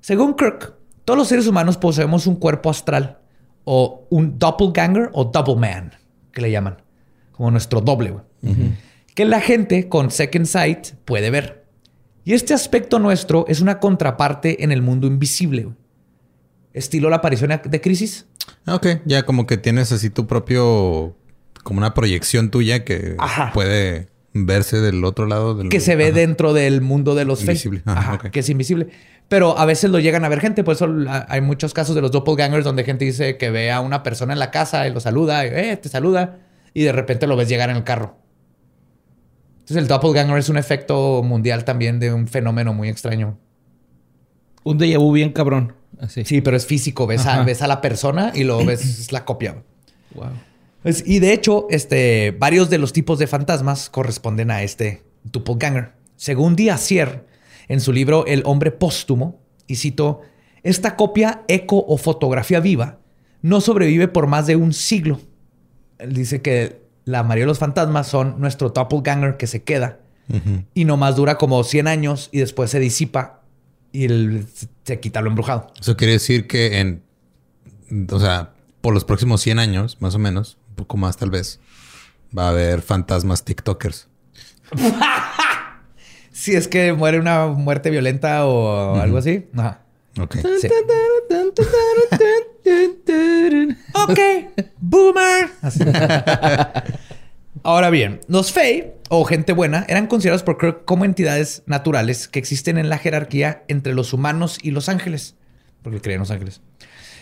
Según Kirk, todos los seres humanos poseemos un cuerpo astral o un doppelganger o double man, que le llaman, como nuestro doble, güey, que la gente con second sight puede ver. Y este aspecto nuestro es una contraparte en el mundo invisible, estilo la aparición de crisis. Ah, Ok, ya como que tienes así tu propio, como una proyección tuya que Ajá. puede verse del otro lado del que se ve Ajá. dentro del mundo de los. Invisible. Ajá, Ajá, ok. que es invisible. Pero a veces lo llegan a ver gente. Por eso hay muchos casos de los doppelgangers donde gente dice que ve a una persona en la casa y lo saluda, y, eh, te saluda, y de repente lo ves llegar en el carro. Entonces el doppelganger es un efecto mundial también de un fenómeno muy extraño. Un déjà vu bien cabrón. Así. Sí, pero es físico. Ves, a, ves a la persona y lo ves es la copia. Wow. Y de hecho, este, varios de los tipos de fantasmas corresponden a este doppelganger. Según Diazier, en su libro El hombre póstumo, y cito, esta copia, eco o fotografía viva no sobrevive por más de un siglo. Él dice que la mayoría de los fantasmas son nuestro doppelganger que se queda y nomás dura como 100 años y después se disipa y el- se quita lo embrujado. Eso quiere decir que en, o sea, por los próximos 100 años, más o menos, poco más tal vez, va a haber fantasmas TikTokers. Si es que muere una muerte violenta o algo así. Ajá. Ok. Sí. Ok, boomer. Así. Ahora bien, los Fey o gente buena eran considerados por Kirk como entidades naturales que existen en la jerarquía entre los humanos y los ángeles, porque creen en los ángeles.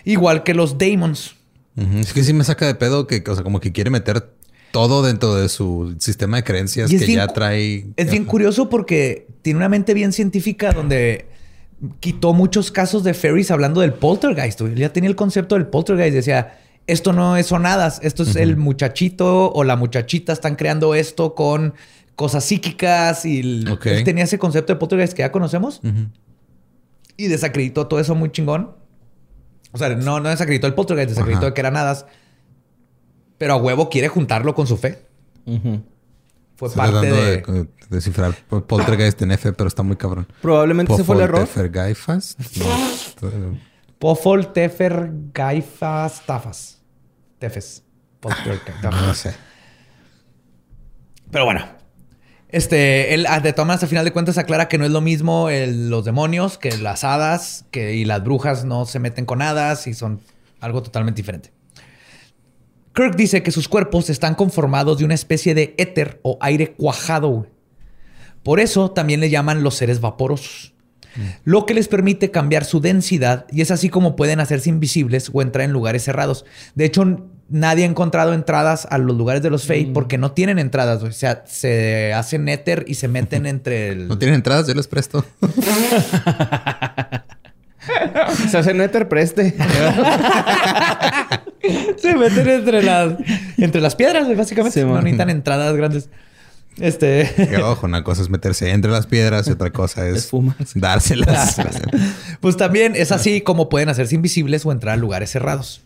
Igual que los Daemons. Es que sí me saca de pedo que, o sea, como que quiere meter todo dentro de su sistema de creencias que bien ya trae. Es bien curioso porque tiene una mente bien científica donde quitó muchos casos de Ferris hablando del poltergeist. güey. Él ya tenía el concepto del poltergeist. Decía, esto no es sonadas, esto es el muchachito o la muchachita están creando esto con cosas psíquicas y el- él tenía ese concepto de poltergeist que ya conocemos y desacreditó todo eso muy chingón. O sea, no, no desacreditó el poltergeist, desacreditó Ajá. que eran hadas. Pero a huevo quiere juntarlo con su fe. Fue Estoy parte de... de, de descifrar poltergeist en F, pero está muy cabrón. Probablemente ese fue el error. Poltergeist. No. Pofol, Tefer, Gaifas, Tafas. Tefes. Poltergeist. No sé. Pero bueno. Este, él ah, de todas maneras, al final de cuentas aclara que no es lo mismo el- los demonios que las hadas, que y las brujas no se meten con hadas y son algo totalmente diferente. Kirk dice que sus cuerpos están conformados de una especie de éter o aire cuajado. Por eso también le llaman los seres vaporosos. Lo que les permite cambiar su densidad y es así como pueden hacerse invisibles o entrar en lugares cerrados. De hecho, nadie ha encontrado entradas a los lugares de los Fey porque no tienen entradas. güey. O sea, se hacen éter y se meten entre el... ¿No tienen entradas? Yo les presto. Se hace Nether preste. Se meten entre las, entre las piedras, güey, básicamente. Sí, no necesitan entradas grandes. Este. Que ojo, una cosa es meterse entre las piedras y otra cosa es, dárselas. Pues también es así como pueden hacerse invisibles o entrar a lugares cerrados.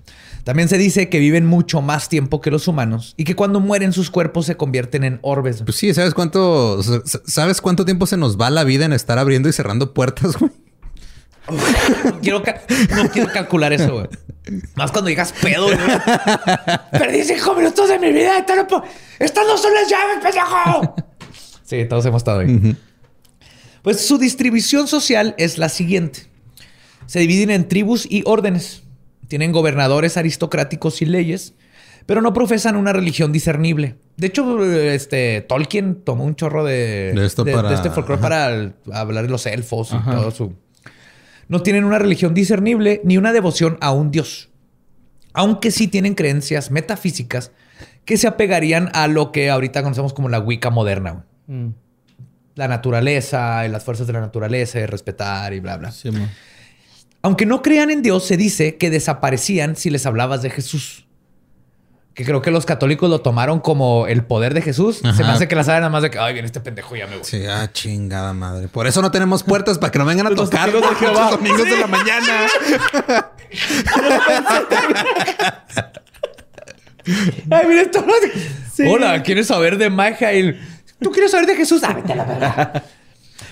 También se dice que viven mucho más tiempo que los humanos y que cuando mueren sus cuerpos se convierten en orbes. Pues sí, ¿sabes cuánto, sabes cuánto tiempo se nos va la vida en estar abriendo y cerrando puertas, güey? No quiero, ca- no quiero calcular eso, güey. Más cuando digas pedo, güey. Perdí cinco minutos de mi vida. No Estas no son las llaves, pendejo. Sí, todos hemos estado ahí. Pues su distribución social es la siguiente. Se dividen en tribus y órdenes. Tienen gobernadores aristocráticos y leyes, pero no profesan una religión discernible. De hecho, este Tolkien tomó un chorro de, De esto para- este folclore para el- hablar de los elfos y todo su. No tienen una religión discernible ni una devoción a un dios. Aunque sí tienen creencias metafísicas que se apegarían a lo que ahorita conocemos como la Wicca moderna. güey. La naturaleza y las fuerzas de la naturaleza y respetar y bla, bla. Sí, man. Aunque no crean en Dios, se dice que desaparecían si les hablabas de Jesús. Que creo que los católicos lo tomaron como el poder de Jesús. Se me hace que la saben nada más de que, ay, viene este pendejo y ya me voy. Sí, ah, chingada madre. Por eso no tenemos puertas para que no vengan a Los tocar de los domingos de la mañana. Ay, mira esto. Hola, ¿quieres saber de magia? El, ¿Tú quieres saber de Jesús? Ah, vete a la verga.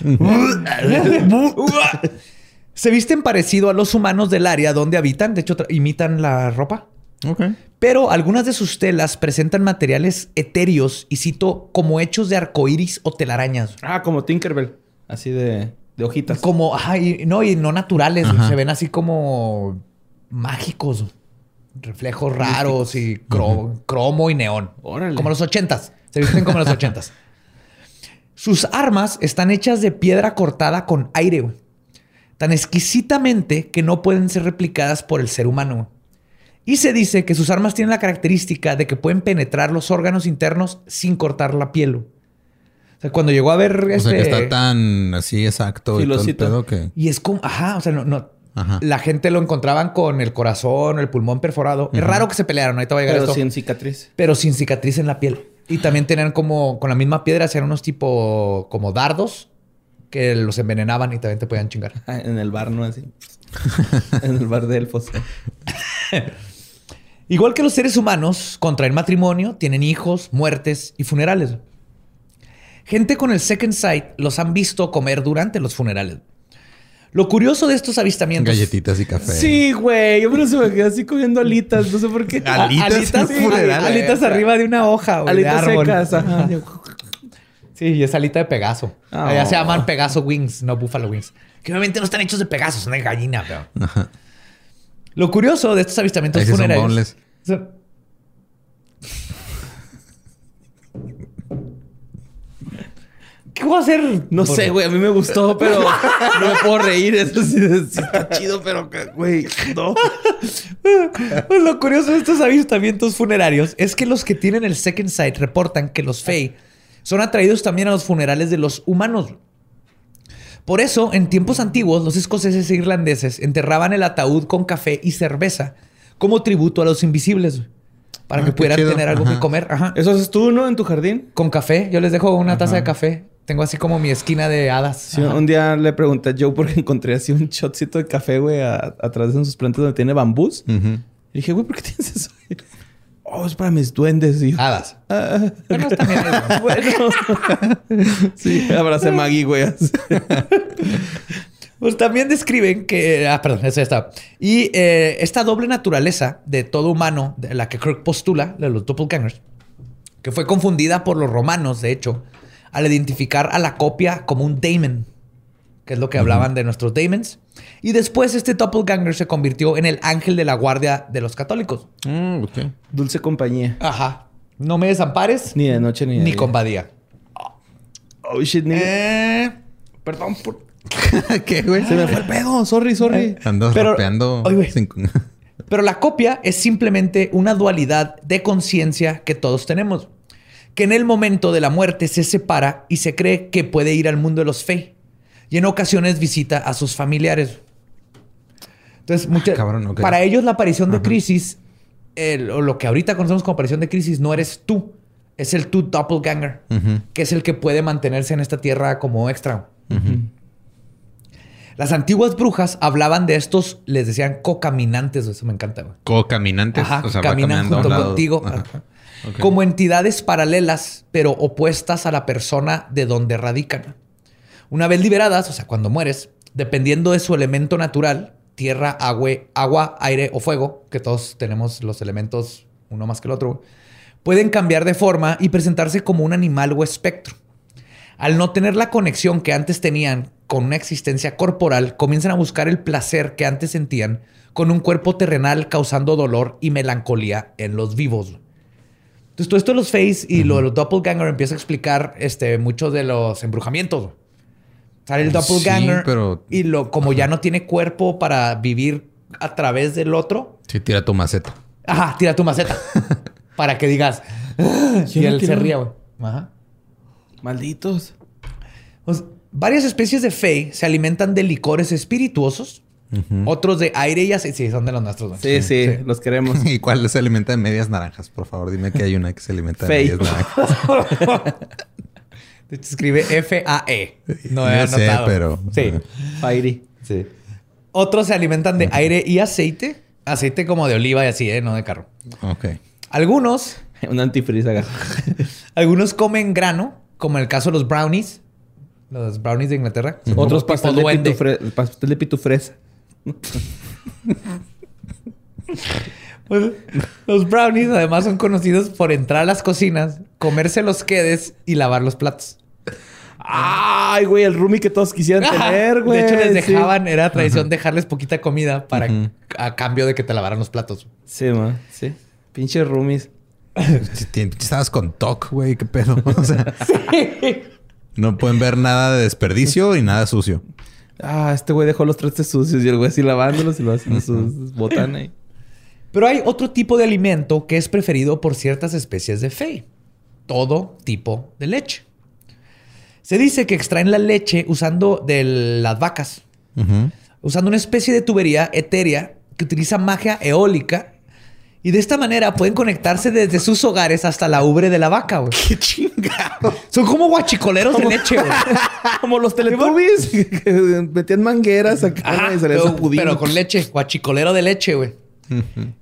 Se visten parecido a los humanos del área donde habitan. De hecho, imitan la ropa. Ok. Pero algunas de sus telas presentan materiales etéreos y cito como hechos de arcoíris o telarañas. Ah, como Tinkerbell. Así de, de hojitas. Como, ay, no, y no naturales. Ajá. Se ven así como mágicos. Reflejos raros y cro- cromo y neón. Órale. Como los ochentas. Se visten como los ochentas. Sus armas están hechas de piedra cortada con aire, güey. Tan exquisitamente que no pueden ser replicadas por el ser humano. Y se dice que sus armas tienen la característica de que pueden penetrar los órganos internos sin cortar la piel. O sea, cuando llegó a ver O sea que este- está tan así exacto y todo el Filosito. pedo que... y es como, ajá, o sea, no, no. Ajá. La gente lo encontraban con el corazón o el pulmón perforado. Es raro que se pelearan, ahorita va a llegar Pero esto. sin cicatriz. Pero sin cicatriz en la piel. Y también tenían como, con la misma piedra, hacían unos tipo como dardos que los envenenaban y también te podían chingar. En el bar, ¿no? Así. en el bar de elfos. Igual que los seres humanos, contraen matrimonio, tienen hijos, muertes y funerales. Gente con el Second Sight los han visto comer durante los funerales. Lo curioso de estos avistamientos. Galletitas y café. Sí, güey. Yo me me quedé así comiendo alitas. No sé por qué. Alitas alitas, alitas arriba de una hoja. güey, de Alitas árbol. secas. Ajá. Sí, y es alita de Pegaso. Ah. Allá se llaman Pegaso Wings, no Buffalo Wings. Que obviamente no están hechos de Pegaso, son de gallina, pero. Lo curioso de estos avistamientos Ahí funerarios. son- ¿Qué voy a hacer? No sé, güey. A mí me gustó, pero no me puedo reír. Eso sí, sí está chido, pero, güey, no. Pues lo curioso de estos avistamientos funerarios es que los que tienen el Second Sight reportan que los Fey son atraídos también a los funerales de los humanos. Por eso, en tiempos antiguos, los escoceses e irlandeses enterraban el ataúd con café y cerveza como tributo a los invisibles, para Ah, que pudieran chido. tener algo Ajá. que comer. Ajá. Eso haces tú, ¿no? En tu jardín. Con café, yo les dejo una taza de café. Tengo así como mi esquina de hadas. Sí, Ajá. un día le pregunté a Joe porque encontré así un shotcito de café, güey, a- atrás de sus plantas donde tiene bambús. Ujú. Y dije, güey, ¿por qué tienes eso? Oh, es para mis duendes. Y Hadas. "Ah, Bueno, también bueno. sí, abracé a Maggie, güey. Pues también describen que. Ah, perdón, eso ya está. Y eh, esta doble naturaleza de todo humano, de la que Kirk postula, de los doppelgangers, que fue confundida por los romanos, de hecho, al identificar a la copia como un daemon, que es lo que hablaban de nuestros daemons. Y después este doppelganger se convirtió en el ángel de la guardia de los católicos. Mm. Dulce compañía. Ajá. No me desampares Ni de noche ni de ni día. con badía. Oh, shit, nigga. Eh, Perdón por... ¿Qué, güey? Se me fue el pedo. Sorry, sorry. Andas Pero- rapeando. Ay, güey. sin- Pero la copia es simplemente una dualidad de conciencia que todos tenemos, que en el momento de la muerte se separa y se cree que puede ir al mundo de los Fey y en ocasiones visita a sus familiares. Entonces, mucha- cabrón, ok. para ellos la aparición de crisis, el- o lo que ahorita conocemos como aparición de crisis, no eres tú, es el tu doppelganger, que es el que puede mantenerse en esta tierra como extra. Las antiguas brujas hablaban de estos, les decían cocaminantes, eso me encanta. güey. Co-caminantes. Ajá, o sea, va caminan caminando a un junto lado. contigo. Ajá. Como entidades paralelas, pero opuestas a la persona de donde radican. Una vez liberadas, o sea, cuando mueres, dependiendo de su elemento natural, tierra, agua, agua, aire o fuego, que todos tenemos los elementos uno más que el otro, pueden cambiar de forma y presentarse como un animal o espectro. Al no tener la conexión que antes tenían con una existencia corporal, comienzan a buscar el placer que antes sentían con un cuerpo terrenal causando dolor y melancolía en los vivos. Entonces, todo esto de los face y lo de los doppelganger empieza a explicar este, muchos de los embrujamientos. Sale el Sí, doppelganger pero- y lo, como ya no tiene cuerpo para vivir a través del otro, Sí, tira tu maceta. ajá, tira tu maceta para que digas. "Ah", y él se ría, güey. Ajá. Malditos. Pues, varias especies de Fey se alimentan de licores espirituosos, otros de aire y aceite. Sí, son de los nuestros. ¿no? Sí, sí, los queremos. ¿Y cuál se alimenta de medias naranjas? Por favor, dime que hay una que se alimenta de medias naranjas. De hecho, escribe F-A-E. No he sé, anotado. pero- Sí. Fairy. sí. Otros se alimentan de aire y aceite. Aceite como de oliva y así, ¿eh? No de carro. Ok. Algunos, Un antifreeze acá. algunos comen grano, como en el caso de los brownies. Los brownies de Inglaterra. Otros pastel de, pitufre- pastel de pitufresa. Pues, los brownies además son conocidos por entrar a las cocinas, comerse los quedes y lavar los platos. Ay, güey, el roomie que todos quisieran Ajá. tener, güey. De hecho, les Sí. dejaban, era tradición dejarles poquita comida para a cambio de que te lavaran los platos. Sí, man. Sí. Pinche roomies. Estabas con TOC, güey. ¿Qué pedo? O sea, no pueden ver nada de desperdicio y nada sucio. Ah, este güey dejó los trastes sucios y el güey así lavándolos y lo haciendo sus botanas. Pero hay otro tipo de alimento que es preferido por ciertas especies de Fey. Todo tipo de leche. Se dice que extraen la leche usando de las vacas, usando una especie de tubería etérea que utiliza magia eólica y de esta manera pueden conectarse desde sus hogares hasta la ubre de la vaca, güey. ¡Qué chingado! Son como guachicoleros de leche, güey. Como los Teletubbies que metían mangueras acá Ajá, y salía pero, su pudín. pero con leche, guachicolero de leche, güey.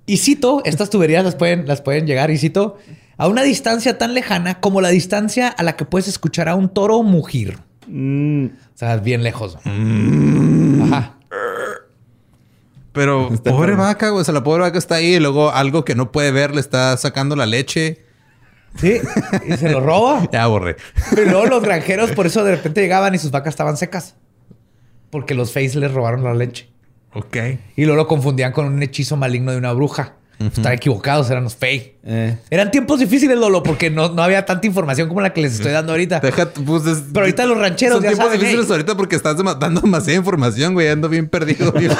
Y cito, estas tuberías las pueden, las pueden llegar, y cito, a una distancia tan lejana como la distancia a la que puedes escuchar a un toro mugir. Mm, O sea, bien lejos. Ajá. Pero Pobre vaca, güey. O sea, la pobre vaca está ahí y luego algo que no puede ver le está sacando la leche. Sí, y se lo roba. Ya borré. Pero luego los granjeros por eso de repente llegaban y sus vacas estaban secas. Porque los Face les robaron la leche. Ok. Y luego lo confundían con un hechizo maligno de una bruja. Estaban equivocados, eran los Fey. eh. Eran tiempos difíciles, Lolo, porque no, no había tanta información como la que les estoy dando ahorita. Deja, pues, es- Pero ahorita los rancheros Son ya tiempos saben, difíciles hey. ahorita porque estás dando demasiada información, güey. Ando bien perdido. güey.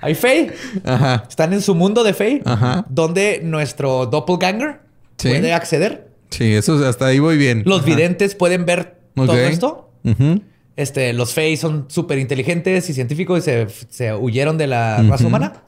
Hay Fey. Ajá. Están en su mundo de Fey. Ajá. Donde nuestro doppelganger Sí. puede acceder. Sí, eso hasta ahí voy bien. Los Ajá. videntes pueden ver todo esto. Ujú. Este, los Fey son súper inteligentes y científicos y se, se huyeron de la raza humana.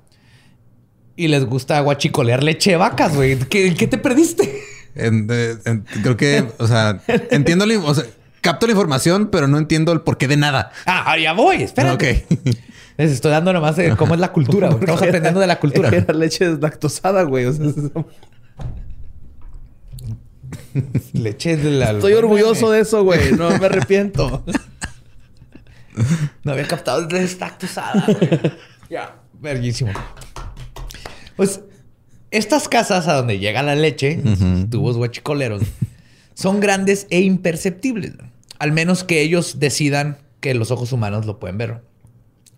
Y les gusta guachicolear leche de vacas, güey. ¿Qué, qué te perdiste? En- eh, en- creo que, o sea, entiendo, la, o sea, capto la información, pero no entiendo el porqué de nada. Ah, ya voy, espérate. Ok. Les estoy dando nomás de cómo es la cultura, güey. Estamos aprendiendo de la cultura. Era leche deslactosada, güey. O sea, es- Leche de la. estoy orgulloso de eso, güey. No me arrepiento. No había captado el deslactosada. güey. ya, verguísimo. Pues estas casas a donde llega la leche, tubos guachicoleros, son grandes e imperceptibles. Al menos que ellos decidan que los ojos humanos lo pueden ver.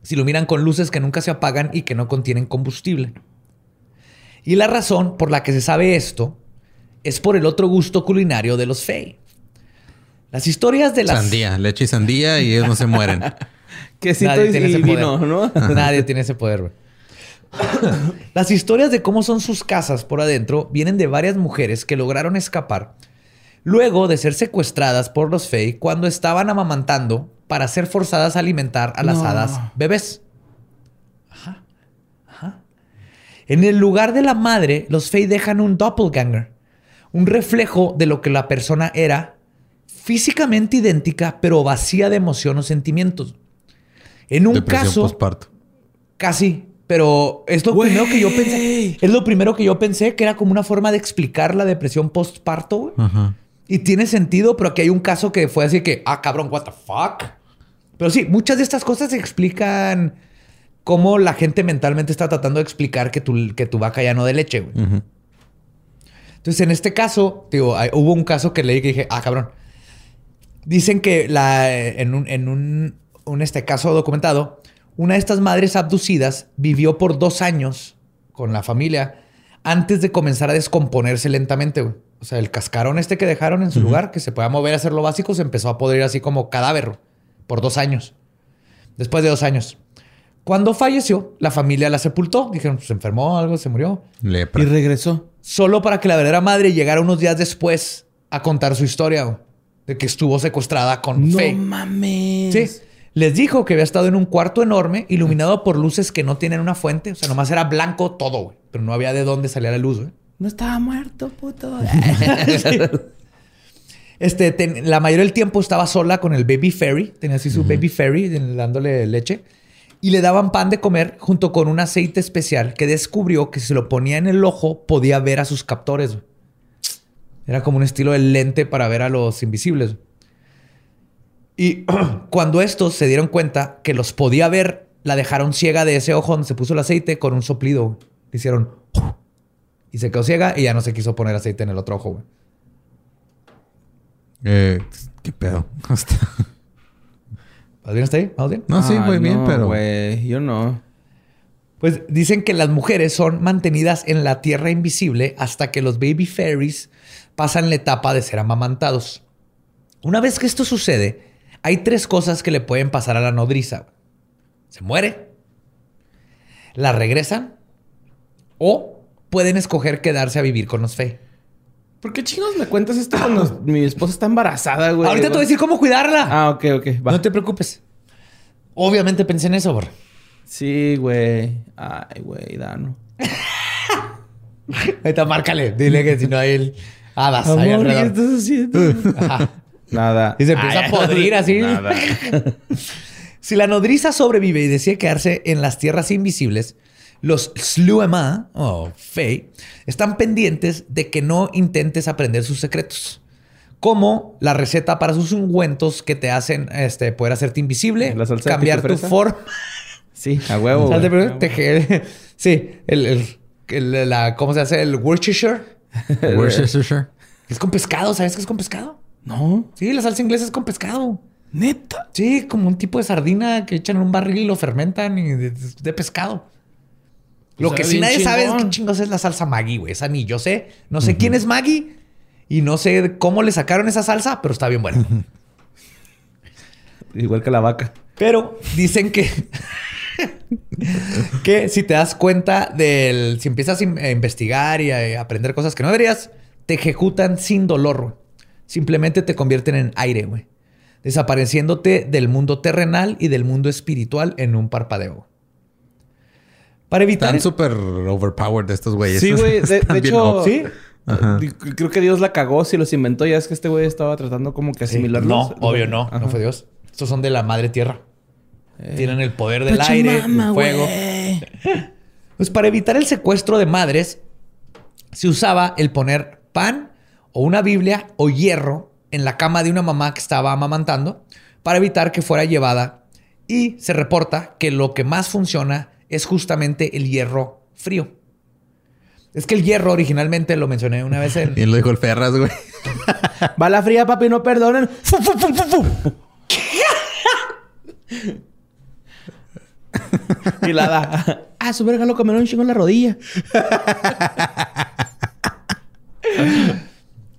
Si lo miran con luces que nunca se apagan y que no contienen combustible. Y la razón por la que se sabe esto es por el otro gusto culinario de los Fey. Las historias de las... Sandía, leche y sandía y ellos no se mueren. Nadie tiene ese poder. Nadie tiene ese poder, güey. Las historias de cómo son sus casas por adentro vienen de varias mujeres que lograron escapar luego de ser secuestradas por los Fey cuando estaban amamantando para ser forzadas a alimentar a las hadas bebés. Ajá. Ajá. En el lugar de la madre, los Fey dejan un doppelganger, un reflejo de lo que la persona era físicamente idéntica, pero vacía de emoción o sentimientos. En un Depresión caso, postparto. casi, pero es lo primero que yo pensé. Es lo primero que yo pensé que era como una forma de explicar la depresión postparto. güey. Ajá. Y tiene sentido, pero aquí hay un caso que fue así que, ah, cabrón, what the fuck. Pero sí, muchas de estas cosas explican cómo la gente mentalmente está tratando de explicar que tu, que tu vaca ya no de leche, güey. Entonces, en este caso, digo, hay- hubo un caso que leí que dije, ah, cabrón. Dicen que la, en un, en un, un, este caso documentado, una de estas madres abducidas vivió por dos años con la familia antes de comenzar a descomponerse lentamente. güey. O sea, el cascarón este que dejaron en su lugar, que se podía mover a hacer lo básico, se empezó a podrir así como cadáver por dos años. Después de dos años. Cuando falleció, la familia la sepultó. Dijeron, se enfermó, algo, se murió Lepra. Y regresó. solo para que la verdadera madre llegara unos días después a contar su historia güey, de que estuvo secuestrada con No Faye. mames. Sí. Les dijo que había estado en un cuarto enorme, iluminado por luces que no tienen una fuente. O sea, nomás era blanco todo, güey. Pero no había de dónde salir la luz, güey. No estaba muerto, puto. Este, ten- la mayoría del tiempo estaba sola con el baby fairy. Tenía así su baby fairy en- dándole leche. Y le daban pan de comer junto con un aceite especial que descubrió que si se lo ponía en el ojo podía ver a sus captores. güey. Era como un estilo de lente para ver a los invisibles. Y cuando estos se dieron cuenta que los podía ver, la dejaron ciega de ese ojo donde se puso el aceite con un soplido. Le hicieron... Y se quedó ciega y ya no se quiso poner aceite en el otro ojo. güey. Eh, ¿Qué pedo? Hasta- ¿Vas bien hasta ahí? ¿Vamos bien? No, sí, muy bien, no, pero. Güey, yo no. Pues dicen que las mujeres son mantenidas en la tierra invisible hasta que los baby fairies pasan la etapa de ser amamantados. Una vez que esto sucede, hay tres cosas que le pueden pasar a la nodriza. Se muere, la regresan o pueden escoger quedarse a vivir con los Fey. ¿Por qué chingos me cuentas esto cuando mi esposa está embarazada, güey? Ahorita te voy a decir cómo cuidarla. Ah, ok, ok. Va. No te preocupes. Obviamente pensé en eso, bro. Sí, güey. Ay, güey, Dano. Ahorita márcale. Dile que si no hay el hadas ahí Amor, ¿qué alrededor. estás haciendo? Ajá. Nada. Y se empieza Ay, a podrir así. Nada. Si la nodriza sobrevive y decide quedarse en las tierras invisibles, los Sluema o Fey están pendientes de que no intentes aprender sus secretos. Como la receta para sus ungüentos que te hacen este, poder hacerte invisible, La salsa cambiar tu forma. Sí, a huevo. Güey. Sí, el, el- el- la, ¿cómo se hace? El Worcestershire. Worcestershire. Es con pescado, ¿sabes qué es con pescado? No. Sí, la salsa inglesa es con pescado. Neta. Sí, como un tipo de sardina que echan en un barril y lo fermentan y de, de pescado. Lo Sabe que sí nadie sabe es qué chingos es la salsa Maggi, güey. Esa ni yo sé. No sé quién es Maggi y no sé cómo le sacaron esa salsa, pero está bien buena. Igual que la vaca. Pero dicen que. que si te das cuenta del. Si empiezas a in- a investigar y a aprender cosas que no deberías, te ejecutan sin dolor, güey. Simplemente te convierten en aire, güey. Desapareciéndote del mundo terrenal y del mundo espiritual en un parpadeo. Para evitar. Están súper overpowered estos güeyes. Sí, güey. De, hecho. ¿Sí? Ajá. Creo que Dios la cagó si los inventó. Ya es que este güey estaba tratando como que asimilarlos. No, obvio no. Ajá. No fue Dios. Estos son de la madre tierra. Tienen el poder del Pachamama, aire, del fuego. Pues para evitar el secuestro de madres, se usaba el poner pan o una Biblia o hierro en la cama de una mamá que estaba amamantando para evitar que fuera llevada. Y se reporta que lo que más funciona es justamente el hierro frío. Es que el hierro originalmente lo mencioné una vez en... Y lo dijo el Ferras, güey. Bala fría, papi, no perdonen. y la da. Ah, su verga lo comieron un chingo en la rodilla.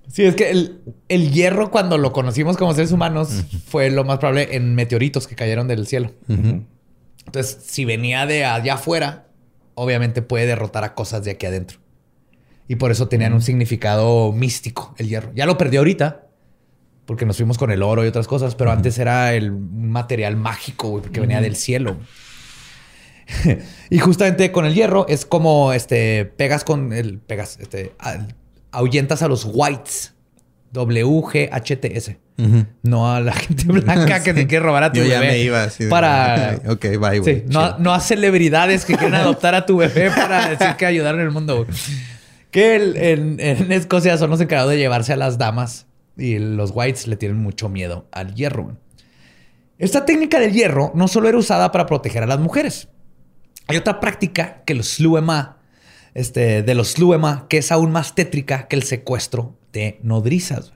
Sí, es que el, el hierro cuando lo conocimos como seres humanos fue lo más probable en meteoritos que cayeron del cielo. Entonces, si venía de allá afuera, obviamente puede derrotar a cosas de aquí adentro. Y por eso tenían un significado místico el hierro. Ya lo perdió ahorita, porque nos fuimos con el oro y otras cosas, pero antes era el un material mágico güey, que venía del cielo. y justamente con el hierro es como este pegas con el pegas este ahuyentas a los whites. W G H T S. No a la gente blanca que te quiere robar a tu Yo ya bebé. me iba así. de- Para ok, bye, güey. Sí, no, no a celebridades que quieren adoptar a tu bebé para decir que ayudaron el mundo. güey. Que el- en, en Escocia son los encargados de llevarse a las damas y los whites le tienen mucho miedo al hierro. Esta técnica del hierro no solo era usada para proteger a las mujeres. Hay otra práctica que los sluema, este, de los sluema, que es aún más tétrica que el secuestro de nodrizas.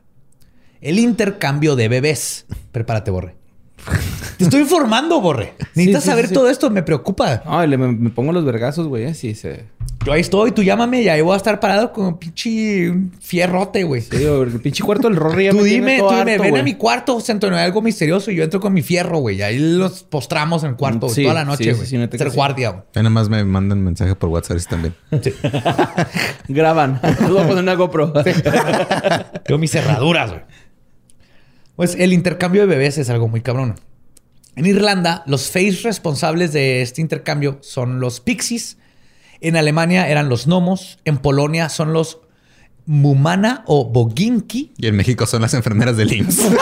El intercambio de bebés. Prepárate, Borre. Te estoy informando, Borre. Necesitas sí, saber sí. todo esto, me preocupa. Ay, le- me, me pongo los vergazos, güey. eh, Sí, se... Yo ahí estoy, tú llámame y ahí voy a estar parado con un pinche fierrote, güey. Sí, el pinche cuarto del Rory Tú dime, tú dime, ven a mi cuarto, no hay algo misterioso y yo entro con mi fierro, güey. Y ahí los postramos en el cuarto toda la noche, güey. Ser sí. guardia, güey. Nada más me mandan mensaje por WhatsApp así también. Graban. Les voy a poner una GoPro. Yo mis cerraduras, güey. Pues el intercambio de bebés es algo muy cabrón. En Irlanda, los face responsables de este intercambio son los pixies. En Alemania eran los gnomos. En Polonia son los mumana o boginki. Y en México son las enfermeras del IMSS.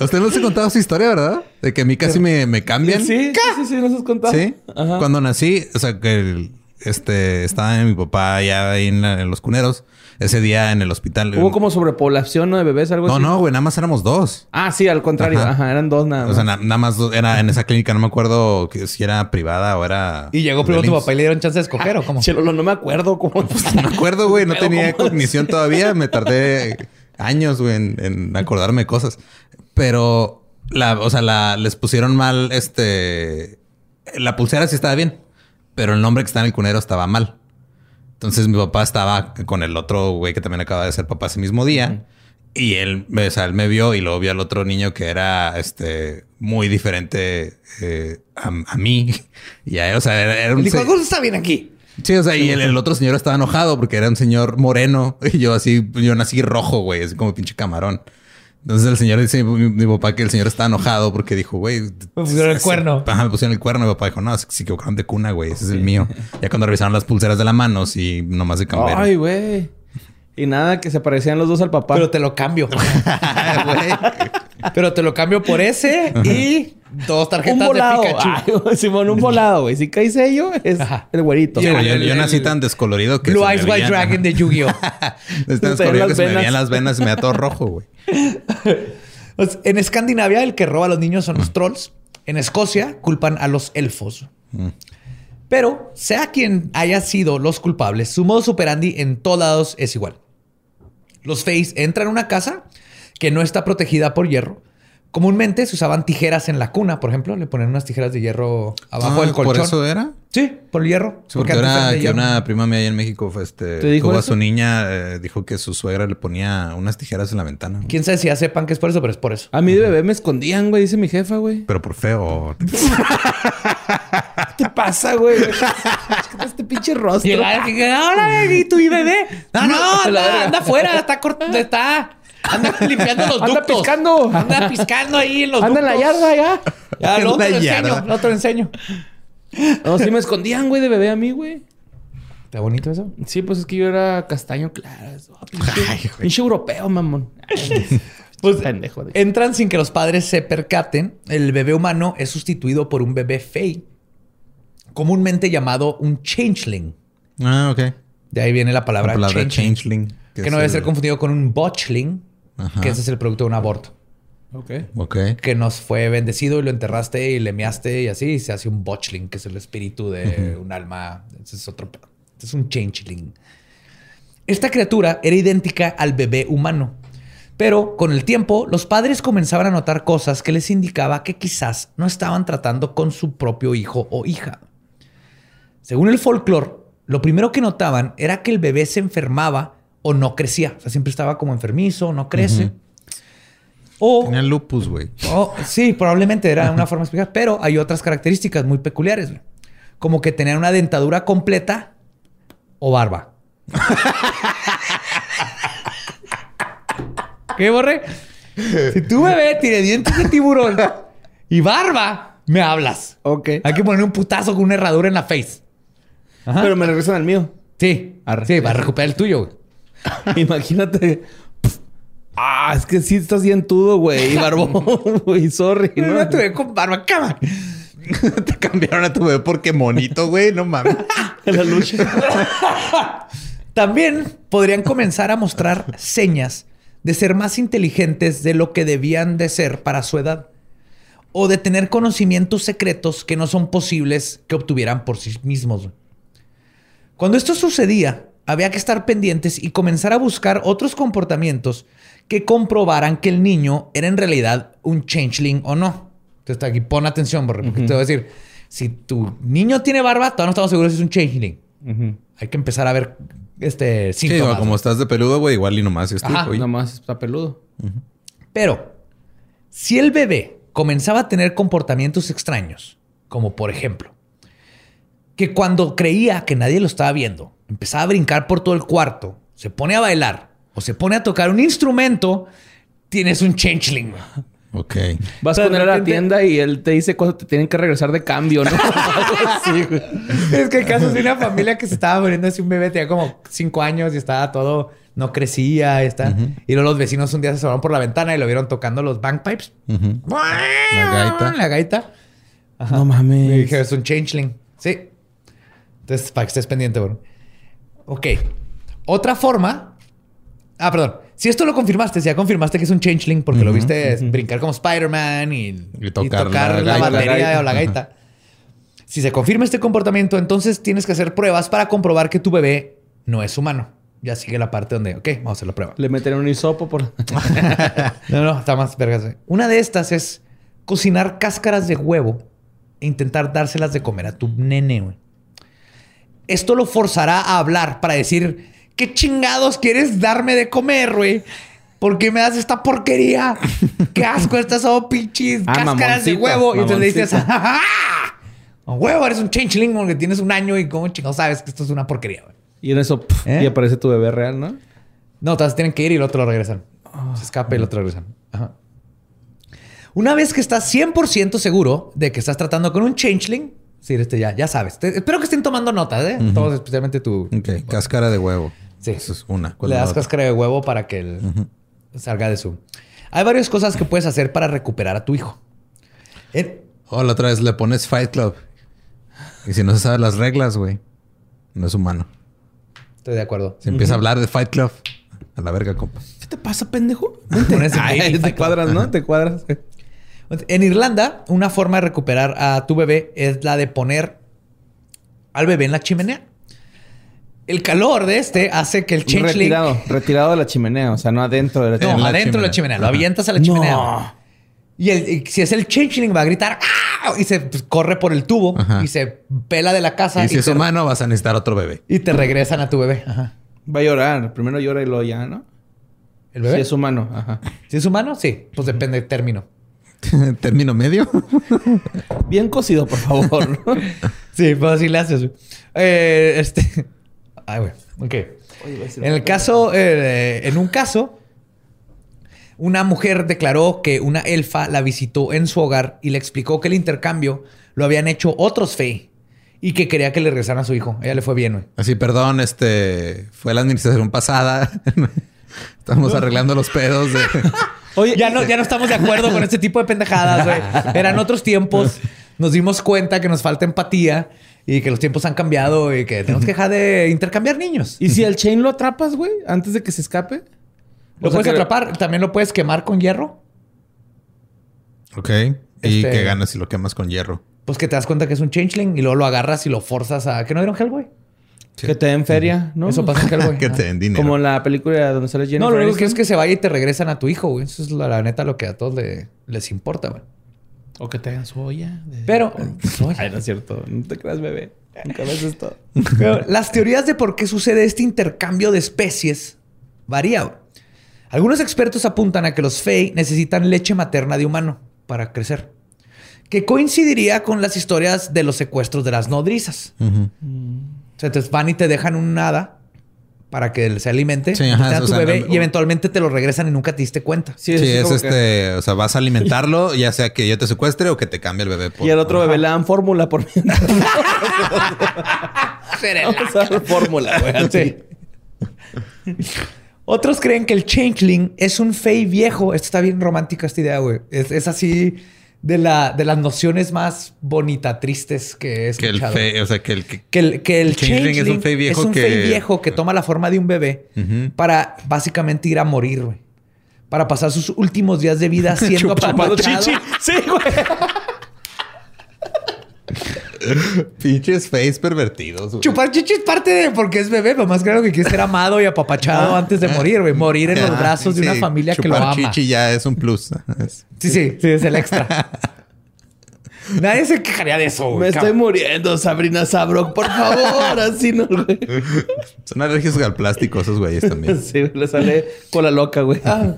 ¿A usted no se contaba su historia, verdad? De que a mí casi me, me cambian. Sí, sí, sí, sí, nos has contado. Sí. Ajá. Cuando nací, o sea, que el- este, estaba mi papá ya ahí en, la- en los cuneros. Ese día en el hospital. Hubo como sobrepoblación ¿no? de bebés, algo No, así. no, güey, nada más éramos dos. Ah, sí, al contrario. Ajá. Ajá, eran dos nada más. O sea, na- nada más dos- era en esa clínica, no me acuerdo que si era privada o era. Y llegó primero tu papá y le dieron chance de escoger o cómo? Chelo, no me acuerdo cómo. No me acuerdo, güey. No tenía ¿cómo? cognición todavía. Me tardé años, güey, en, en acordarme de cosas. Pero, la, o sea, la, les pusieron mal, este... La pulsera sí estaba bien, pero el nombre que está en el cunero estaba mal. Entonces mi papá estaba con el otro güey que también acaba de ser papá ese mismo día. Y él, o sea, él me vio y luego vio al otro niño que era este muy diferente eh, a, a mí. Y a él, o sea, era, era un Dijo, algo está bien aquí. Sí, o sea, y el, el otro señor estaba enojado porque era un señor moreno y yo así, yo nací rojo, güey, así como pinche camarón. Entonces el señor dice, mi, mi papá, que el señor estaba enojado porque dijo, güey, Me pusieron el cuerno. Ajá, me pusieron el cuerno. Mi papá dijo, no, se se equivocaron de cuna, güey, ese es el mío. Ya cuando revisaron las pulseras de la mano, sí, nomás de cambiar. Ay, güey. Y nada, que se parecían los dos al papá. Pero te lo cambio. Pero te lo cambio por ese y dos tarjetas un volado. de Pikachu. Ay, Simón, un volado, güey. Si cae sello, es Ajá. el güerito. Sí, yo, nací tan descolorido que. Blue Eyes White Dragon de Yu-Gi-Oh! Es tan descolorido que se me veían las venas y me da todo rojo, güey. Pues, en Escandinavia, el que roba a los niños son los trolls. En Escocia, culpan a los elfos. Pero, sea quien haya sido los culpables, su modo superandi en todos lados es igual. Los Fays entran a una casa que no está protegida por hierro. Comúnmente se usaban tijeras en la cuna, por ejemplo. Le ponen unas tijeras de hierro abajo Ah, del colchón. ¿Por eso era? Sí, por el hierro. Sí, porque era que hierro. una prima mía allá en México fue este, ¿Te dijo tuvo a su niña, eh, dijo que su suegra le ponía unas tijeras en la ventana. Quién sabe si ya sepan que es por eso, pero es por eso. A mí de bebé me escondían, güey, dice mi jefa, güey. Pero por feo. ¿Qué te pasa, güey? este pinche rostro. Y hola, bebito y bebé. No, no, La anda, anda afuera, está cortando, está. Anda limpiando los Anda ductos. piscando. Anda piscando ahí en los Anda en la ductos. yarda ya. Ya, lo enseño, luego te lo enseño. No, sí me escondían, güey, de bebé a mí, güey. ¿Está bonito eso? Sí, pues es que yo era castaño claro. Pinche, Ay, güey. pinche europeo, mamón. Pues pendejo. de- entran sin que los padres se percaten. El bebé humano es sustituido por un bebé fey, comúnmente llamado un changeling. Ah, ok. De ahí viene la palabra, La palabra changeling. changeling. Que, no debe el- ser confundido con un botchling, Ajá. que ese es el producto de un aborto. Ok. Ok. que nos fue bendecido y lo enterraste y le measte y así y se hace un botchling, que es el espíritu de un alma. Ese es otro. Este es un changeling. Esta criatura era idéntica al bebé humano, pero con el tiempo los padres comenzaban a notar cosas que les indicaba que quizás no estaban tratando con su propio hijo o hija. Según el folclore, lo primero que notaban era que el bebé se enfermaba o no crecía. O sea, siempre estaba como enfermizo, no crece. O Tenía lupus, güey. Oh, sí, probablemente era una forma de explicar, pero hay otras características muy peculiares, güey. como que tenían una dentadura completa o barba. ¿Qué borre? Si tu bebé tiene dientes de tiburón y barba, me hablas. Ok. Hay que poner un putazo con una herradura en la face. Pero me regresan al mío. Sí. Arre. Sí, va a recuperar el tuyo. güey. Imagínate. Ah, es que sí estás dientudo, güey. Y barbón, güey. Sorry. No, ¿no? tu bebé con barba, cama. Te cambiaron a tu bebé porque monito, güey. No mames. La lucha. También podrían comenzar a mostrar señas de ser más inteligentes de lo que debían de ser para su edad. O de tener conocimientos secretos que no son posibles que obtuvieran por sí mismos. Cuando esto sucedía, había que estar pendientes y comenzar a buscar otros comportamientos que comprobaran que el niño era en realidad un changeling o no. Entonces aquí pon atención, porque te voy a decir, si tu niño tiene barba, todavía no estamos seguros si es un changeling. Hay que empezar a ver este Sí, síntomas. o como estás de peludo, güey, igual y nomás es Ajá, güey. Nada más está peludo. Pero si el bebé comenzaba a tener comportamientos extraños, como por ejemplo, que cuando creía que nadie lo estaba viendo, empezaba a brincar por todo el cuarto, se pone a bailar o se pone a tocar un instrumento, tienes un changeling. Ok. Vas O sea, con él de a la tienda y él te dice cuándo te tienen que regresar de cambio, ¿no? sí, güey. Es que el caso es de una familia que se estaba muriendo así un bebé, tenía como cinco años y estaba todo, no crecía, está. Y luego los vecinos un día se asomaron por la ventana y lo vieron tocando los bagpipes. Ujú. La gaita. La gaita. No Y mames. dije, es un changeling. Sí. Entonces, para que estés pendiente, bueno. Ok. Otra forma. Ah, perdón. Si esto lo confirmaste, si ya confirmaste que es un changeling porque lo viste brincar como Spider-Man y, y tocar, la la, gaita. batería La gaita. o la gaita. Si se confirma este comportamiento, entonces tienes que hacer pruebas para comprobar que tu bebé no es humano. Ya sigue la parte donde, ok, vamos a hacer la prueba. Le meten un hisopo por... No, no, está más vergas. güey. Una de estas es cocinar cáscaras de huevo e intentar dárselas de comer a tu nene, güey. Esto lo forzará a hablar para decir, ¿qué chingados quieres darme de comer, güey? ¿Por qué me das esta porquería? ¡Qué asco! Estas son pinches Ah, cáscaras de huevo. Y entonces le dices. ¡Ja, ja, ja! A huevo, eres un changeling porque tienes un año y cómo chingados sabes que esto es una porquería, güey. Y en eso... pf, ¿Eh? Y aparece tu bebé real, ¿no? No, todas tienen que ir y el otro lo regresan. Se escapa y el otro regresan. Ajá. Una vez que estás 100% seguro de que estás tratando con un changeling, sí, este ya, ya sabes. Te- espero que estén tomando notas, ¿eh? Todos, especialmente tú. Ok. Cáscara de huevo. Sí. Esa es una. ¿Cuál Le das cáscara de huevo para que él salga de su. Hay varias cosas que puedes hacer para recuperar a tu hijo. En- O la otra vez le pones Fight Club. Y si no se saben las reglas, güey, no es humano. Estoy de acuerdo. Se empieza a hablar de Fight Club. A la verga, compa. ¿Qué te pasa, pendejo? Ay, te cuadras, ¿no? Te cuadras. En Irlanda, una forma de recuperar a tu bebé es la de poner al bebé en la chimenea. El calor de este hace que el changeling... Retirado. Retirado de la chimenea. O sea, no adentro de la No, En chimenea. la adentro de la chimenea. Lo avientas a la chimenea. No. Y, el- y si es el changeling, va a gritar ¡Ah! y se pues, corre por el tubo Ajá. y se pela de la casa Y y, si es te, humano, vas a necesitar otro bebé. y te regresan a tu bebé. Ajá. Va a llorar. Primero llora y luego ya, ¿no? ¿El bebé? Si es humano. Ajá. ¿Si es humano? Sí. Pues depende del término. Término medio. Bien cocido, por favor. Sí, pues así le haces. güey. Eh, este... Ay, güey. Ok. En el caso... eh, en un caso... Una mujer declaró que una elfa la visitó en su hogar y le explicó que el intercambio lo habían hecho otros Fey y que quería que le regresaran a su hijo. A ella le fue bien, güey. Así, perdón, este fue la administración pasada. Estamos arreglando los pedos de. Oye, ya no, ya no estamos de acuerdo con este tipo de pendejadas, güey. Eran otros tiempos. Nos dimos cuenta que nos falta empatía y que los tiempos han cambiado y que tenemos que dejar de intercambiar niños. ¿Y si el chain lo atrapas, güey? Antes de que se escape. Lo O sea puedes que- atrapar, también lo puedes quemar con hierro. Ok. ¿Y Este- qué ganas si lo quemas con hierro? Pues que te das cuenta que es un changeling y luego lo agarras y lo forzas a. ¿Que no dieron Hellboy? Sí. Que te den feria, ¿no? Eso pasa en que te den dinero. Como en la película donde sale Jennifer No, lo único que es que se vaya y te regresan a tu hijo, güey. Eso es la, la neta lo que a todos le- les importa, güey. O que te hagan su olla. de- Pero, Ay, no es cierto. No te creas, bebé. Nunca ves esto. Pero las teorías de por qué sucede este intercambio de especies varían. güey. Algunos expertos apuntan a que los Fey necesitan leche materna de humano para crecer, que coincidiría con las historias de los secuestros de las nodrizas. O sea, entonces van y te dejan un hada para que se alimente, Sí, ajá, o tu sea, bebé no- y eventualmente te lo regresan y nunca te diste cuenta. Sí, es que- este, o sea, vas a alimentarlo, ya sea que yo te secuestre o que te cambie el bebé. por- Y al otro bebé le dan fórmula por a fórmula, güey. Otros creen que el changeling es un fey viejo. Esto está bien romántica esta idea, güey. Es, es así de, la, de las nociones más bonita, tristes que he que el escuchado. fe, o sea, que el que Que el, que el Changeling changeling, es un fey viejo es un que- fey viejo que toma la forma de un bebé para básicamente ir a morir, güey. Para pasar sus últimos días de vida siendo apapachado. chichi. Sí, güey. Pinches face pervertidos. güey. Chupar chichi es parte de porque es bebé, pero más claro que quiere ser amado y apapachado antes de morir, güey. Morir en los brazos de una familia que lo chupar ama. chichi ya es un plus. Es- Sí, sí, sí, es el extra. Nadie se quejaría de eso, güey. Me estoy muriendo, Sabrina Sabrok. Por favor, así no, güey. Son alérgicos al plástico esos güeyes también. Sí, le sale cola loca, güey. Ah.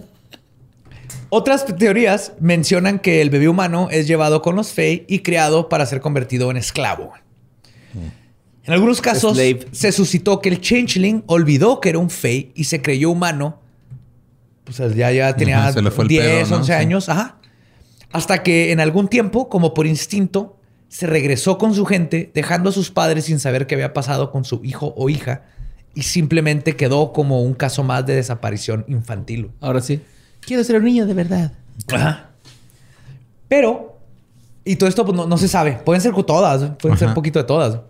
Otras teorías mencionan que el bebé humano es llevado con los Fey y creado para ser convertido en esclavo. En algunos casos Slave. se suscitó que el Changeling olvidó que era un Fey y se creyó humano. Pues ya, ya tenía Ajá, se le fue el 10, pedo, ¿no? 11 Sí. años. Ajá. Hasta que en algún tiempo, como por instinto, se regresó con su gente, dejando a sus padres sin saber qué había pasado con su hijo o hija. Y simplemente quedó como un caso más de desaparición infantil. Ahora sí. Quiero ser un niño de verdad. Ajá. Pero, y todo esto pues, no, no se sabe. Pueden ser todas, ¿eh? pueden ser un poquito de todas.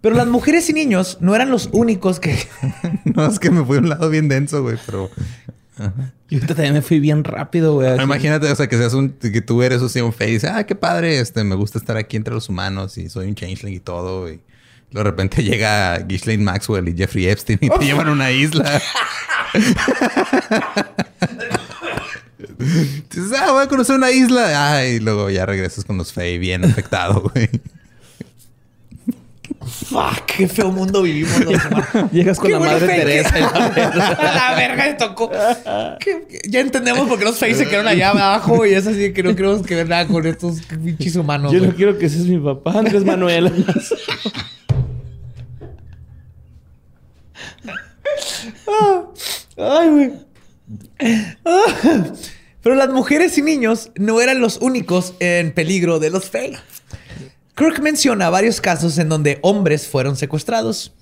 Pero las mujeres y niños no eran los únicos que. no, es que me fui a un lado bien denso, güey, pero Yo ahorita también me fui bien rápido, güey. así. imagínate, o sea, que seas un, que tú eres así un face y dices, ah, qué padre, este, me gusta estar aquí entre los humanos y soy un changeling y todo, y de repente llega Ghislaine Maxwell y Jeffrey Epstein y te llevan a una isla. Dices, ah, voy a conocer una isla. Ah, y luego ya regresas con los Fey bien afectado, güey. ¡Fuck! ¡Qué feo mundo vivimos los! Llegas con Qué la madre que- Teresa. y la verga. la verga le tocó. Que- que ya entendemos por qué los Face se quedaron allá abajo y es así de que no queremos que ver nada con estos pinches humanos. Yo güey. no quiero que seas mi papá, Andrés Manuel. Ay, güey. Pero las mujeres y niños no eran los únicos en peligro de los Fey. Kirk menciona varios casos en donde hombres fueron secuestrados,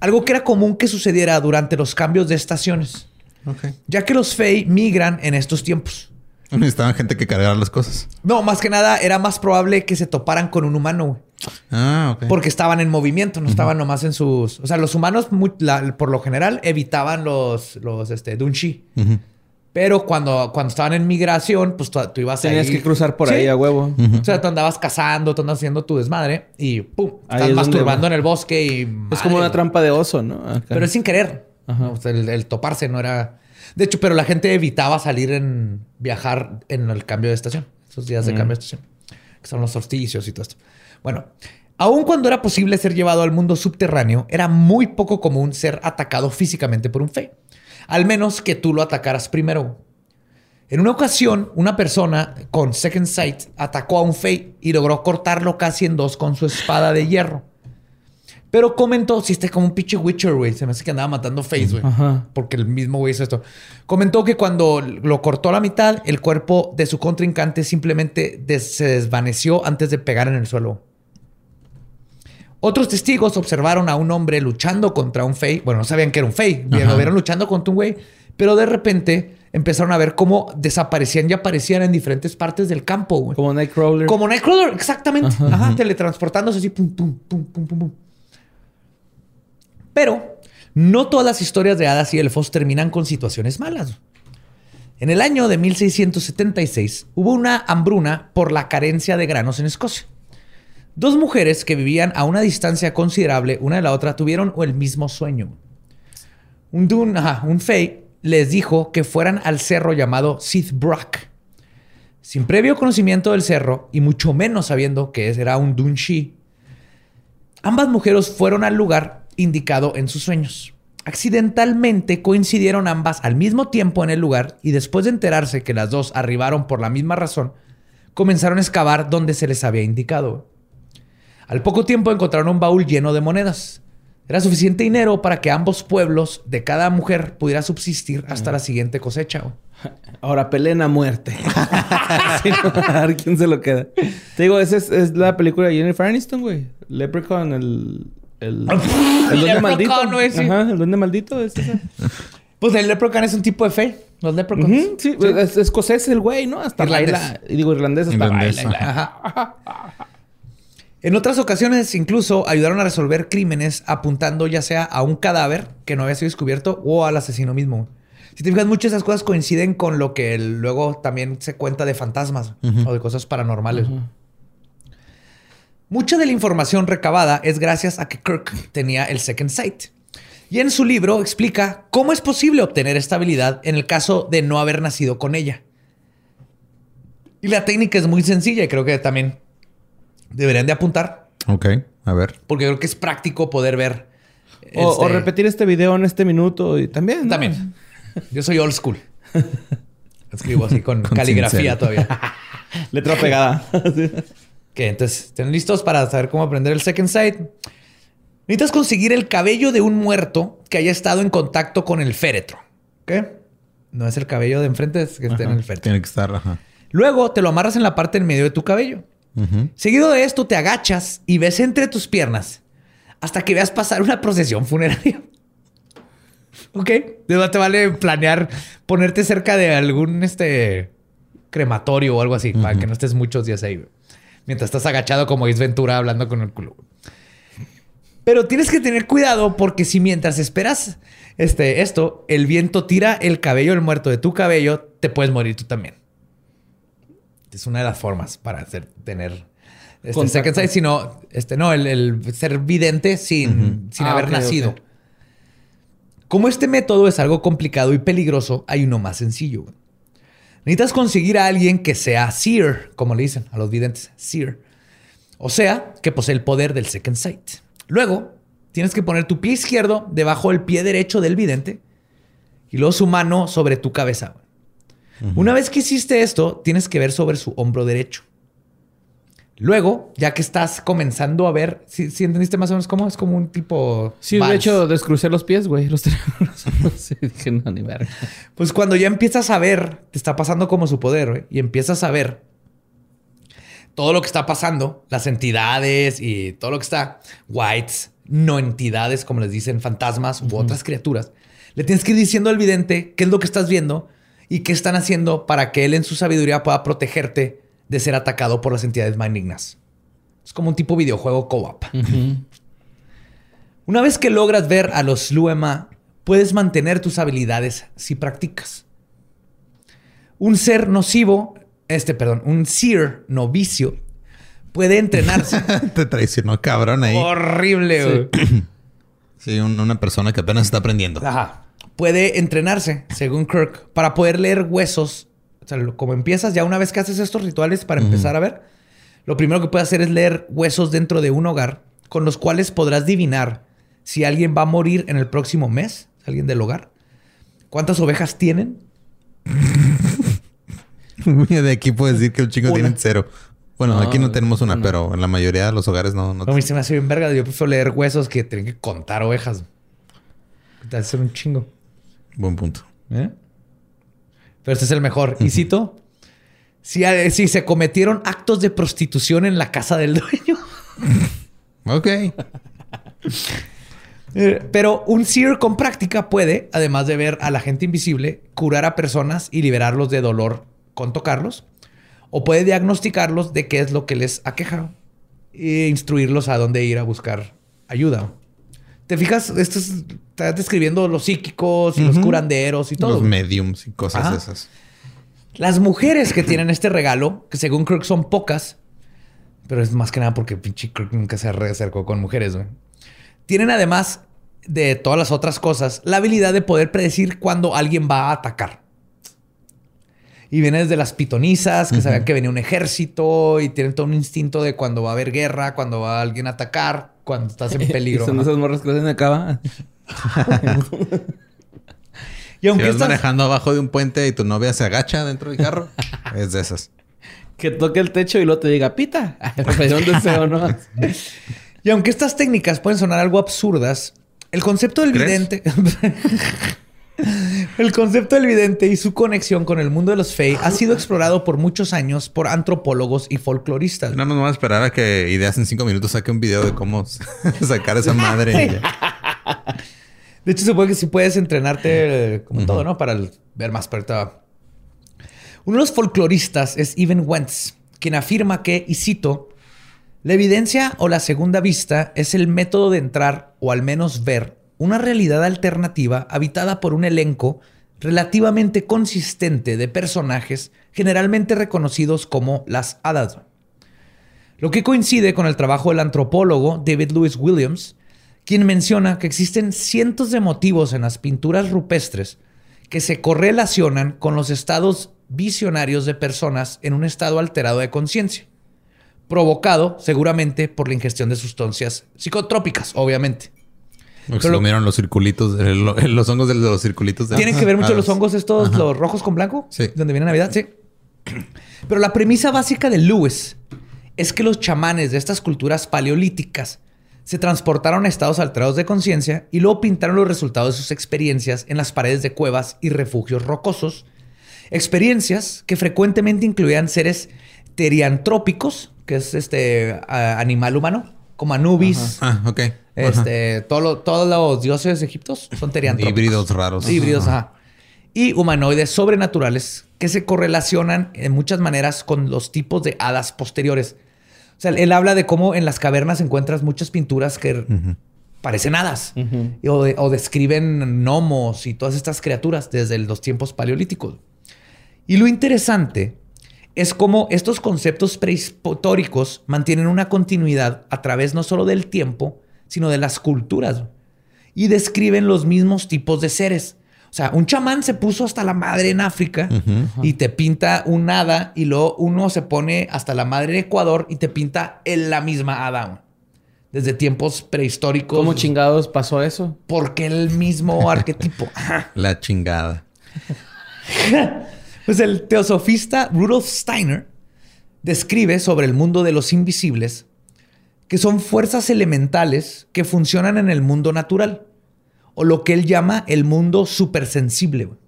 algo que era común que sucediera durante los cambios de estaciones, ya que los Fey migran en estos tiempos. Necesitaban gente que cargara las cosas. No, más que nada era más probable que se toparan con un humano, güey. Ah, ok. Porque estaban en movimiento, no estaban nomás en sus... O sea, los humanos, muy- la- por lo general, evitaban los, los este, Dunshi. Pero cuando, cuando estaban en migración, pues tú, tú ibas Tenías ahí- que cruzar por Sí. ahí a huevo. O sea, tú andabas cazando, tú andabas haciendo tu desmadre y ¡pum! Ahí Estás es masturbando en el bosque y... Es madre, como una trampa de oso, ¿no? Acá. Pero es sin querer. Ajá. O sea, el, el toparse no era... De hecho, pero la gente evitaba salir en... Viajar en el cambio de estación. Esos días de Mm. cambio de estación. Que son los solsticios y todo esto. Bueno, aun cuando era posible ser llevado al mundo subterráneo, era muy poco común ser atacado físicamente por un fe. Al menos que tú lo atacaras primero. En una ocasión, una persona con Second Sight atacó a un Fey y logró cortarlo casi en dos con su espada de hierro. Pero comentó, si este como un pinche Witcher, güey. Se me hace que andaba matando Face, güey. Ajá. Porque el mismo güey hizo esto. Comentó que cuando lo cortó a la mitad, el cuerpo de su contrincante simplemente des- se desvaneció antes de pegar en el suelo. Otros testigos observaron a un hombre luchando contra un Fey. Bueno, no sabían que era un Fey. Ajá. Lo vieron luchando contra un güey. Pero de repente empezaron a ver cómo desaparecían y aparecían en diferentes partes del campo, güey. Como Nightcrawler. Como Nightcrawler, exactamente. Ajá, teletransportándose así, pum, pum, pum, pum, pum, pum. Pero no todas las historias de hadas y elfos terminan con situaciones malas. En el año de 1676 hubo una hambruna por la carencia de granos en Escocia. Dos mujeres que vivían a una distancia considerable una de la otra tuvieron el mismo sueño. Un Dun, ajá, un Fey les dijo que fueran al cerro llamado Sith Brock. Sin previo conocimiento del cerro y mucho menos sabiendo que era un Dunshi, ambas mujeres fueron al lugar indicado en sus sueños. Accidentalmente coincidieron ambas al mismo tiempo en el lugar y después de enterarse que las dos arribaron por la misma razón, comenzaron a excavar donde se les había indicado. Al poco tiempo encontraron un baúl lleno de monedas. Era suficiente dinero para que ambos pueblos de cada mujer pudiera subsistir hasta la siguiente cosecha. Ahora peleen a muerte. A ver quién se lo queda. Te digo, esa es, es la película de Jennifer Aniston, güey. Leprechaun, el... El, el duende maldito. Ajá, el duende maldito es. Pues el leprechaun es un tipo de fe. Los leprechauns. Ujú, sí, Es, es escocés el güey, ¿no? Hasta Irlandés. baila. Y digo, irlandés hasta Irlandés, baila. Ajá. En otras ocasiones, incluso ayudaron a resolver crímenes apuntando ya sea a un cadáver que no había sido descubierto o al asesino mismo. Si te fijas, muchas de esas cosas coinciden con lo que luego también se cuenta de fantasmas o de cosas paranormales. Mucha de la información recabada es gracias a que Kirk tenía el Second Sight. Y en su libro explica cómo es posible obtener esta habilidad en el caso de no haber nacido con ella. Y la técnica es muy sencilla y creo que también deberían de apuntar Ok, a ver. porque creo que es práctico poder ver. O, este- o repetir este video en este minuto y también. ¿no? También. Yo soy old school. Escribo así con, Con caligrafía cincel. todavía. Letra pegada. Que entonces estén listos para saber cómo aprender el Second Sight. Necesitas conseguir el cabello de un muerto que haya estado en contacto con el féretro. ¿Ok? No es el cabello de enfrente, es que esté en el féretro. Tiene que estar, ajá. Luego te lo amarras en la parte en medio de tu cabello. Seguido de esto, te agachas y ves entre tus piernas hasta que veas pasar una procesión funeraria. Ok. De verdad te vale planear ponerte cerca de algún este crematorio o algo así, para que no estés muchos días ahí. Mientras estás agachado como Ace Ventura hablando con el culo. Pero tienes que tener cuidado porque si mientras esperas este, esto, el viento tira el cabello del muerto de tu cabello, te puedes morir tú también. Es una de las formas para hacer, tener este, second sight, sino este, no, el, el ser vidente sin, sin Ah, haber nacido. Como este método es algo complicado y peligroso, hay uno más sencillo. güey. Necesitas conseguir a alguien que sea seer, como le dicen a los videntes, seer. O sea, que posee el poder del second sight. Luego, tienes que poner tu pie izquierdo debajo del pie derecho del vidente y luego su mano sobre tu cabeza. Una vez que hiciste esto, tienes que ver sobre su hombro derecho. Luego, ya que estás comenzando a ver, si entendiste más o menos cómo? Es como un tipo... Sí, vals. de hecho, descrucé los pies, güey. Los sí, dije, no, ni verga. Pues cuando ya empiezas a ver, te está pasando como su poder, güey, y empiezas a ver todo lo que está pasando, las entidades y todo lo que está, whites, no entidades, como les dicen, fantasmas u otras criaturas, le tienes que ir diciendo al vidente qué es lo que estás viendo y qué están haciendo para que él en su sabiduría pueda protegerte de ser atacado por las entidades malignas. Es como un tipo videojuego co-op. Una vez que logras ver a los Luema, puedes mantener tus habilidades si practicas. Un ser nocivo, este, perdón, un seer novicio, puede entrenarse. Te traicionó cabrón ahí. Horrible, güey. Sí, un- una persona que apenas está aprendiendo. Ajá. Puede entrenarse, según Kirk, para poder leer huesos. O sea, como empiezas, ya una vez que haces estos rituales para empezar a ver, lo primero que puedes hacer es leer huesos dentro de un hogar, con los cuales podrás adivinar si alguien va a morir en el próximo mes, alguien del hogar. ¿Cuántas ovejas tienen? de aquí puedes decir que un chico tiene cero. Bueno, No, aquí no tenemos una, no. pero en la mayoría de los hogares no. no A mí se me hace bien verga. Yo prefiero leer huesos que tener que contar ovejas. Te hace un chingo. Buen punto. ¿Eh? Pero este es el mejor. Y cito: si, eh, si se cometieron actos de prostitución en la casa del dueño. Ok. Eh, Pero un seer con práctica puede, además de ver a la gente invisible, curar a personas y liberarlos de dolor con tocarlos. O puede diagnosticarlos de qué es lo que les aqueja e instruirlos a dónde ir a buscar ayuda. ¿Te fijas? Esto es, está describiendo los psíquicos y los curanderos y todo. Los mediums y cosas Ajá. esas. Las mujeres que tienen este regalo, que según Kirk son pocas, pero es más que nada porque pinche Kirk nunca se acercó con mujeres, güey. Tienen además de todas las otras cosas, la habilidad de poder predecir cuándo alguien va a atacar. Y viene desde las pitonizas, que sabían que venía un ejército y tienen todo un instinto de cuando va a haber guerra, cuando va alguien a atacar, cuando estás en peligro. Son ¿no? esas morras que hacen acá. Y Si aunque vas estas- manejando abajo de un puente y tu novia se agacha dentro del carro, es de esas. Que toque el techo y luego te diga, pita. Un deseo, ¿no? Y aunque estas técnicas pueden sonar algo absurdas, El concepto del ¿Crees? vidente. El concepto del vidente y su conexión con el mundo de los Fey ha sido explorado por muchos años por antropólogos y folcloristas. No nos vamos a esperar a que Ideas en cinco minutos saque un video de cómo sacar esa madre. De hecho, supongo que sí puedes entrenarte eh, como todo, ¿no? Para el- ver más perto. Uno de los folcloristas es Even Wentz, quien afirma que, y cito, la evidencia o la segunda vista es el método de entrar o al menos ver una realidad alternativa habitada por un elenco relativamente consistente de personajes generalmente reconocidos como las hadas. Lo que coincide con el trabajo del antropólogo David Lewis Williams, quien menciona que existen cientos de motivos en las pinturas rupestres que se correlacionan con los estados visionarios de personas en un estado alterado de conciencia, provocado seguramente por la ingestión de sustancias psicotrópicas, obviamente. Se comieron los circulitos, el- lo- los hongos de los circulitos. De Tienen que ver mucho los hongos estos, los rojos con blanco, Sí. donde viene Navidad, sí. Pero la premisa básica de Lewis es que los chamanes de estas culturas paleolíticas se transportaron a estados alterados de conciencia y luego pintaron los resultados de sus experiencias en las paredes de cuevas y refugios rocosos. Experiencias que frecuentemente incluían seres teriantrópicos, que es este animal humano, como Anubis, Ah, ok. Este, todo lo- todos los dioses egiptos son teriantrópicos. Híbridos raros. Híbridos, Ajá. ajá. Y humanoides sobrenaturales que se correlacionan en muchas maneras con los tipos de hadas posteriores. O sea, él habla de cómo en las cavernas encuentras muchas pinturas que parecen hadas o, de- o describen gnomos y todas estas criaturas desde los tiempos paleolíticos. Y lo interesante es cómo estos conceptos prehistóricos mantienen una continuidad a través no solo del tiempo, sino de las culturas. Y describen los mismos tipos de seres. O sea, un chamán se puso hasta la madre en África y te pinta un hada y luego uno se pone hasta la madre en Ecuador y te pinta en la misma hada. Desde tiempos prehistóricos. ¿Cómo chingados pasó eso? Porque el mismo arquetipo. La chingada. Pues el teosofista Rudolf Steiner describe sobre el mundo de los invisibles que son fuerzas elementales que funcionan en el mundo natural o lo que él llama el mundo supersensible. güey.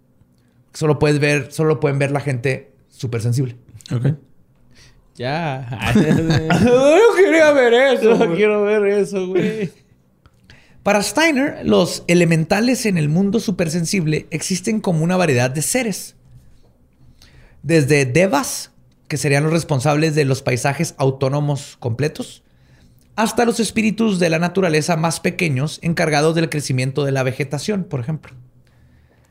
Solo puedes ver, solo pueden ver la gente supersensible. Ok. Ya. Yo quería ver eso. No quiero ver eso, güey. Para Steiner, los elementales en el mundo supersensible existen como una variedad de seres. Desde devas, que serían los responsables de los paisajes autónomos completos, hasta los espíritus de la naturaleza más pequeños encargados del crecimiento de la vegetación, por ejemplo.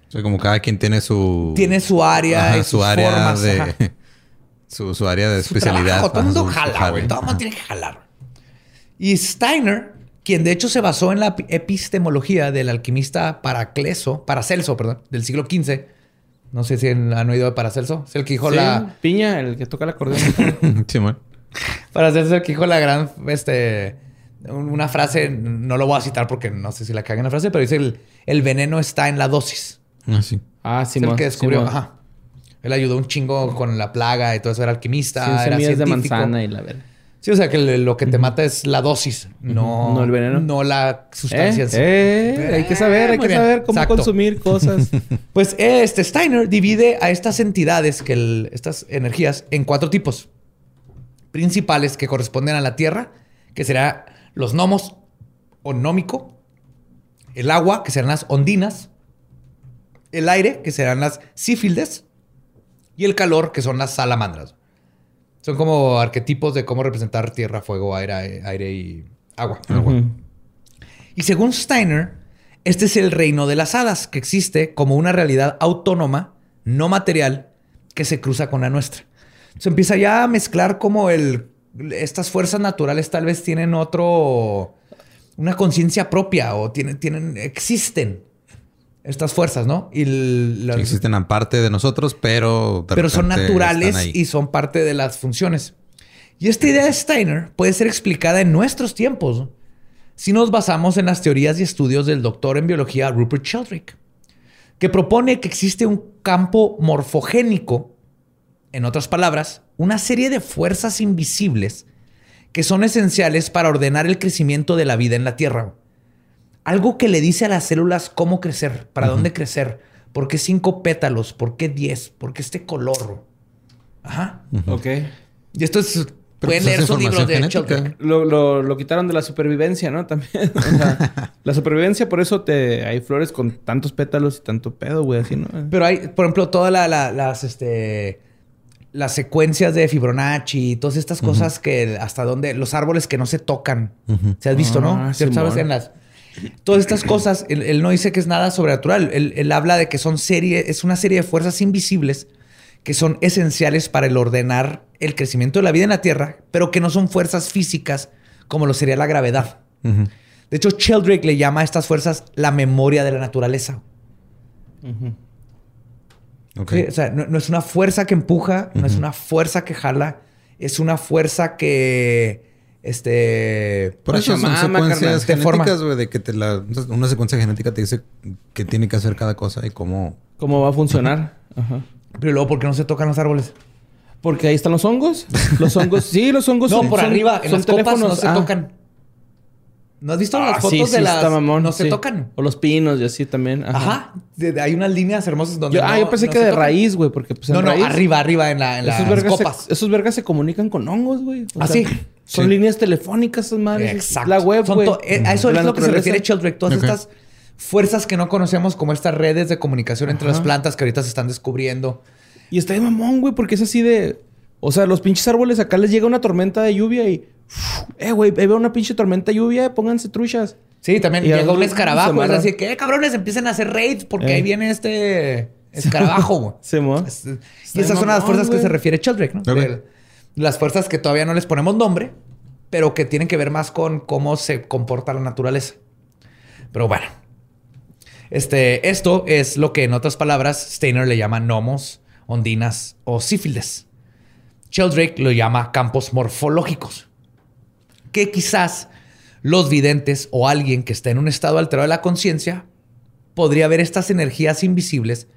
O sea, como cada quien tiene su... Tiene su área y su área formas, de... ajá. Su, su área de Su especialidad. trabajo, todo el mundo jala, güey. Todo el mundo tiene que jalar. Y Steiner, quien de hecho se basó en la ep- epistemología del alquimista Paracleso, Paracelso, perdón, del siglo XV. No sé si han oído de Paracelso. Es el que dijo Sí, la... Piña, el que toca el acordeón. Simón. Paracelso es el que dijo la gran... Este, un- una frase, no lo voy a citar porque no sé si la cagan la frase, pero dice el, el veneno está en la dosis. Ah, sí. Ah, Es sí, el que descubrió. Ajá. Él ayudó un chingo con la plaga y todo eso. Era alquimista, Sin era semillas de científico. manzana y la verdad. Sí, o sea que lo que te mata es la dosis, no, No el veneno. No la sustancia. Eh, sí. eh, hay que saber, hay que bien. saber cómo Exacto. consumir cosas. Pues este Steiner divide a estas entidades, que el- estas energías, en cuatro tipos principales que corresponden a la tierra, que será los gnomos o gnómico, el agua, que serán las ondinas, el aire, que serán las sífildes, y el calor, que son las salamandras. Son como arquetipos de cómo representar tierra, fuego, aire, aire y agua. Y según Steiner, este es el reino de las hadas, que existe como una realidad autónoma, no material, que se cruza con la nuestra. Se empieza ya a mezclar como el, estas fuerzas naturales tal vez tienen otro, una conciencia propia o tienen, tienen, existen estas fuerzas, ¿no? Y el- las- Sí, existen aparte de nosotros, pero... de pero son naturales y son parte de las funciones. Y esta idea de Steiner puede ser explicada en nuestros tiempos ¿no? si nos basamos en las teorías y estudios del doctor en biología Rupert Sheldrake, que propone que existe un campo morfogénico, en otras palabras, una serie de fuerzas invisibles que son esenciales para ordenar el crecimiento de la vida en la Tierra. Algo que le dice a las células cómo crecer, para dónde crecer, por qué cinco pétalos, por qué diez, por qué este color. Ajá. Ok. Y esto es. Pero pueden pues leer su libro de. Lo, lo- lo quitaron de la supervivencia, ¿no? También. O sea, la supervivencia, por eso te hay flores con tantos pétalos y tanto pedo, güey, así, ¿no? Pero hay, por ejemplo, todas la- la- las, este, las secuencias de Fibonacci y todas estas cosas que hasta donde los árboles que no se tocan. Se has visto, ¿no? Ah, ¿Cierto? ¿Sabes? En las todas estas cosas, él, él no dice que es nada sobrenatural. Él, él habla de que son serie, es una serie de fuerzas invisibles que son esenciales para el ordenar el crecimiento de la vida en la Tierra, pero que no son fuerzas físicas como lo sería la gravedad. De hecho, Sheldrake le llama a estas fuerzas la memoria de la naturaleza. Ok. Sí, o sea, no, no es una fuerza que empuja, no es una fuerza que jala, es una fuerza que. Este. Por eso son secuencias genéticas, güey, de que te la, una secuencia genética te dice qué tiene que hacer cada cosa y cómo. ¿Cómo va a funcionar? Ajá. Pero luego, ¿por qué no se tocan los árboles? Porque ahí están los hongos. Los hongos, sí, los hongos No, son- por son- arriba, en son las copas no se Ah. tocan. ¿No has visto Ah, las fotos sí, de las. está mamón, no se sí. tocan. O los pinos y así también. Ajá. Ajá. De- de- hay unas líneas hermosas donde. Yo, ah, yo pensé no que de tocan. raíz, güey, porque pues en No, no, raíz, arriba, arriba en, la, en esos las vergas, copas. se, esos vergas se comunican con hongos, güey. O Ah. Son Sí. líneas telefónicas esas madres. Exacto. La web, güey. eh, a eso es lo que se refiere Sheldrake. Todas estas fuerzas que no conocemos, como estas redes de comunicación entre las plantas que ahorita se están descubriendo. Y está de mamón, güey, porque es así de. O sea, los pinches árboles acá les llega una tormenta de lluvia y. Eh, güey, ahí veo una pinche tormenta de lluvia, pónganse truchas. Sí, también Y llega algo un se escarabajo. Es así que, eh, cabrones, empiecen a hacer raids porque Eh. ahí viene este escarabajo. güey. Mo. Es- y esas son las fuerzas que güey. se refiere Sheldrake, ¿no? Ok. De- las fuerzas que todavía no les ponemos nombre, pero que tienen que ver más con cómo se comporta la naturaleza. Pero bueno. Este, esto es lo que en otras palabras Steiner le llama gnomos, ondinas o sífilis. Sheldrake lo llama campos morfológicos. Que quizás los videntes o alguien que está en un estado alterado de la conciencia podría ver estas energías invisibles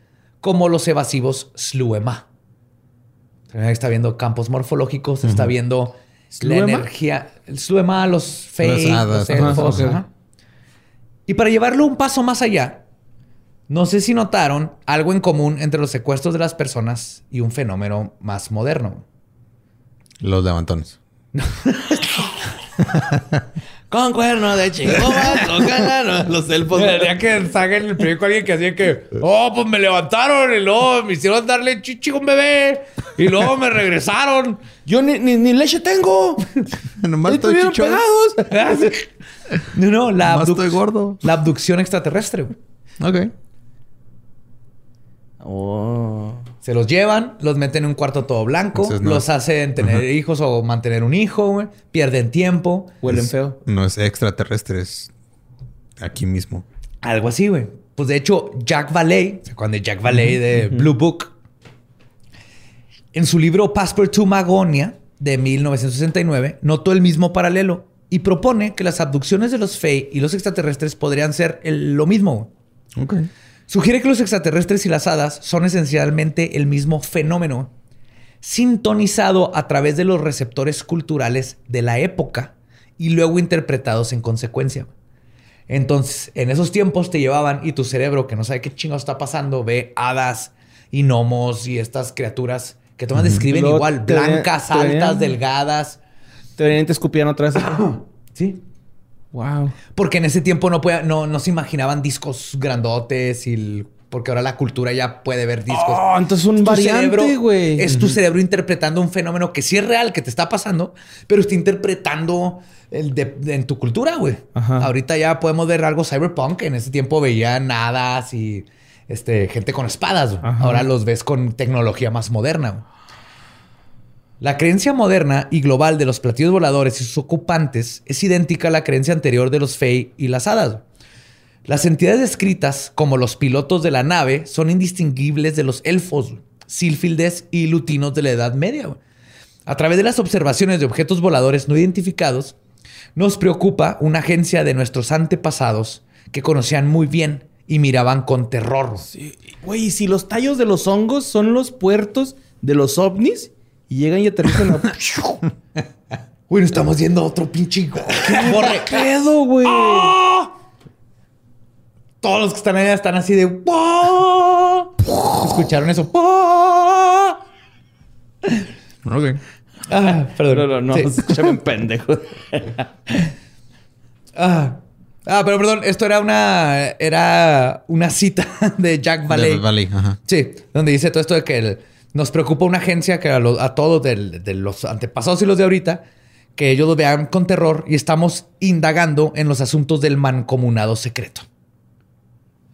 como los evasivos Sluema. Está viendo campos morfológicos, está viendo la energía. El Sluema, los hadas, los elfos. Y para llevarlo un paso más allá, no sé si notaron algo en común entre los secuestros de las personas y un fenómeno más moderno. Los levantones. Con cuerno de chico, con canano. Los elfos. El día que salga en el periódico alguien que hacía que, oh, pues me levantaron y luego me hicieron darle chichi a un bebé y luego me regresaron. Yo ni, ni, ni leche tengo. Nomás estoy pegados. No, no, la, Nomás abduc- estoy gordo. la abducción extraterrestre. güey. Ok. Oh. Se los llevan, los meten en un cuarto todo blanco, Entonces, no. los hacen tener hijos o mantener un hijo, güey. pierden tiempo. Huelen Es- feo. No es extraterrestre, es aquí mismo. Algo así, güey. Pues de hecho, Jack Valley, ¿se acuerdan de Jack Valley de Blue Book? En su libro Passport to Magonia de 1969, notó el mismo paralelo y propone que las abducciones de los Fey y los extraterrestres podrían ser el- lo mismo. güey. Ok. Sugiere que los extraterrestres y las hadas son esencialmente el mismo fenómeno, sintonizado a través de los receptores culturales de la época y luego interpretados en consecuencia. Entonces, en esos tiempos te llevaban y tu cerebro, que no sabe qué chingo está pasando, ve hadas y gnomos y estas criaturas que todas describen igual, blancas, altas, delgadas. Te venían y te escupían otra vez. Sí. Wow. Porque en ese tiempo no, podía- no, no se imaginaban discos grandotes y el- porque ahora la cultura ya puede ver discos. Oh, entonces un variante, cerebro- güey. Es tu cerebro interpretando un fenómeno que sí es real, que te está pasando, pero está interpretando el de, de- en tu cultura, güey. Ahorita ya podemos ver algo cyberpunk. En ese tiempo veían hadas y este, gente con espadas. Ahora los ves con tecnología más moderna. güey. La creencia moderna y global de los platillos voladores y sus ocupantes es idéntica a la creencia anterior de los Fey y las hadas. Las entidades descritas como los pilotos de la nave son indistinguibles de los elfos, sílfides y lutinos de la Edad Media. A través de las observaciones de objetos voladores no identificados, nos preocupa una agencia de nuestros antepasados que conocían muy bien y miraban con terror. Güey, ¿y si los tallos de los hongos son los puertos de los ovnis y llegan y aterrizan a... Bueno, estamos yendo a otro pinche... ¡Qué borre! pedo, güey? todos los que están allá están así de "Wow". ¿Escucharon eso? "Wow". Ok. Ah, perdón. No, no, no. Sí. Escúchame un pendejo. Ah. Ah, pero perdón, esto era una era una cita de Jack Valley. De Valley, ajá. Sí, donde dice todo esto de que el- nos preocupa una agencia que a, lo- a todos del- de los antepasados y los de ahorita, que ellos lo vean con terror y estamos indagando en los asuntos del mancomunado secreto.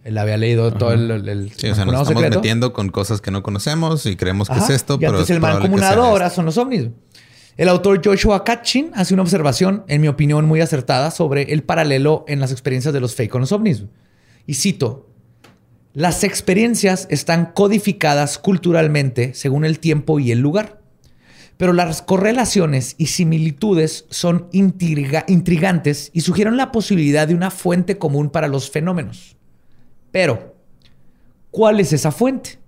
Él había leído todo el, el- Sí, o sea, nos estamos secreto. metiendo con cosas que no conocemos y creemos que Ajá, es esto, y pero es el mancomunado ahora esto. son los ovnis. El autor Joshua Katchin hace una observación, en mi opinión, muy acertada sobre el paralelo en las experiencias de los fake con los ovnis. Y cito, las experiencias están codificadas culturalmente según el tiempo y el lugar, pero las correlaciones y similitudes son intriga- intrigantes y sugieren la posibilidad de una fuente común para los fenómenos. Pero, ¿cuál es esa fuente?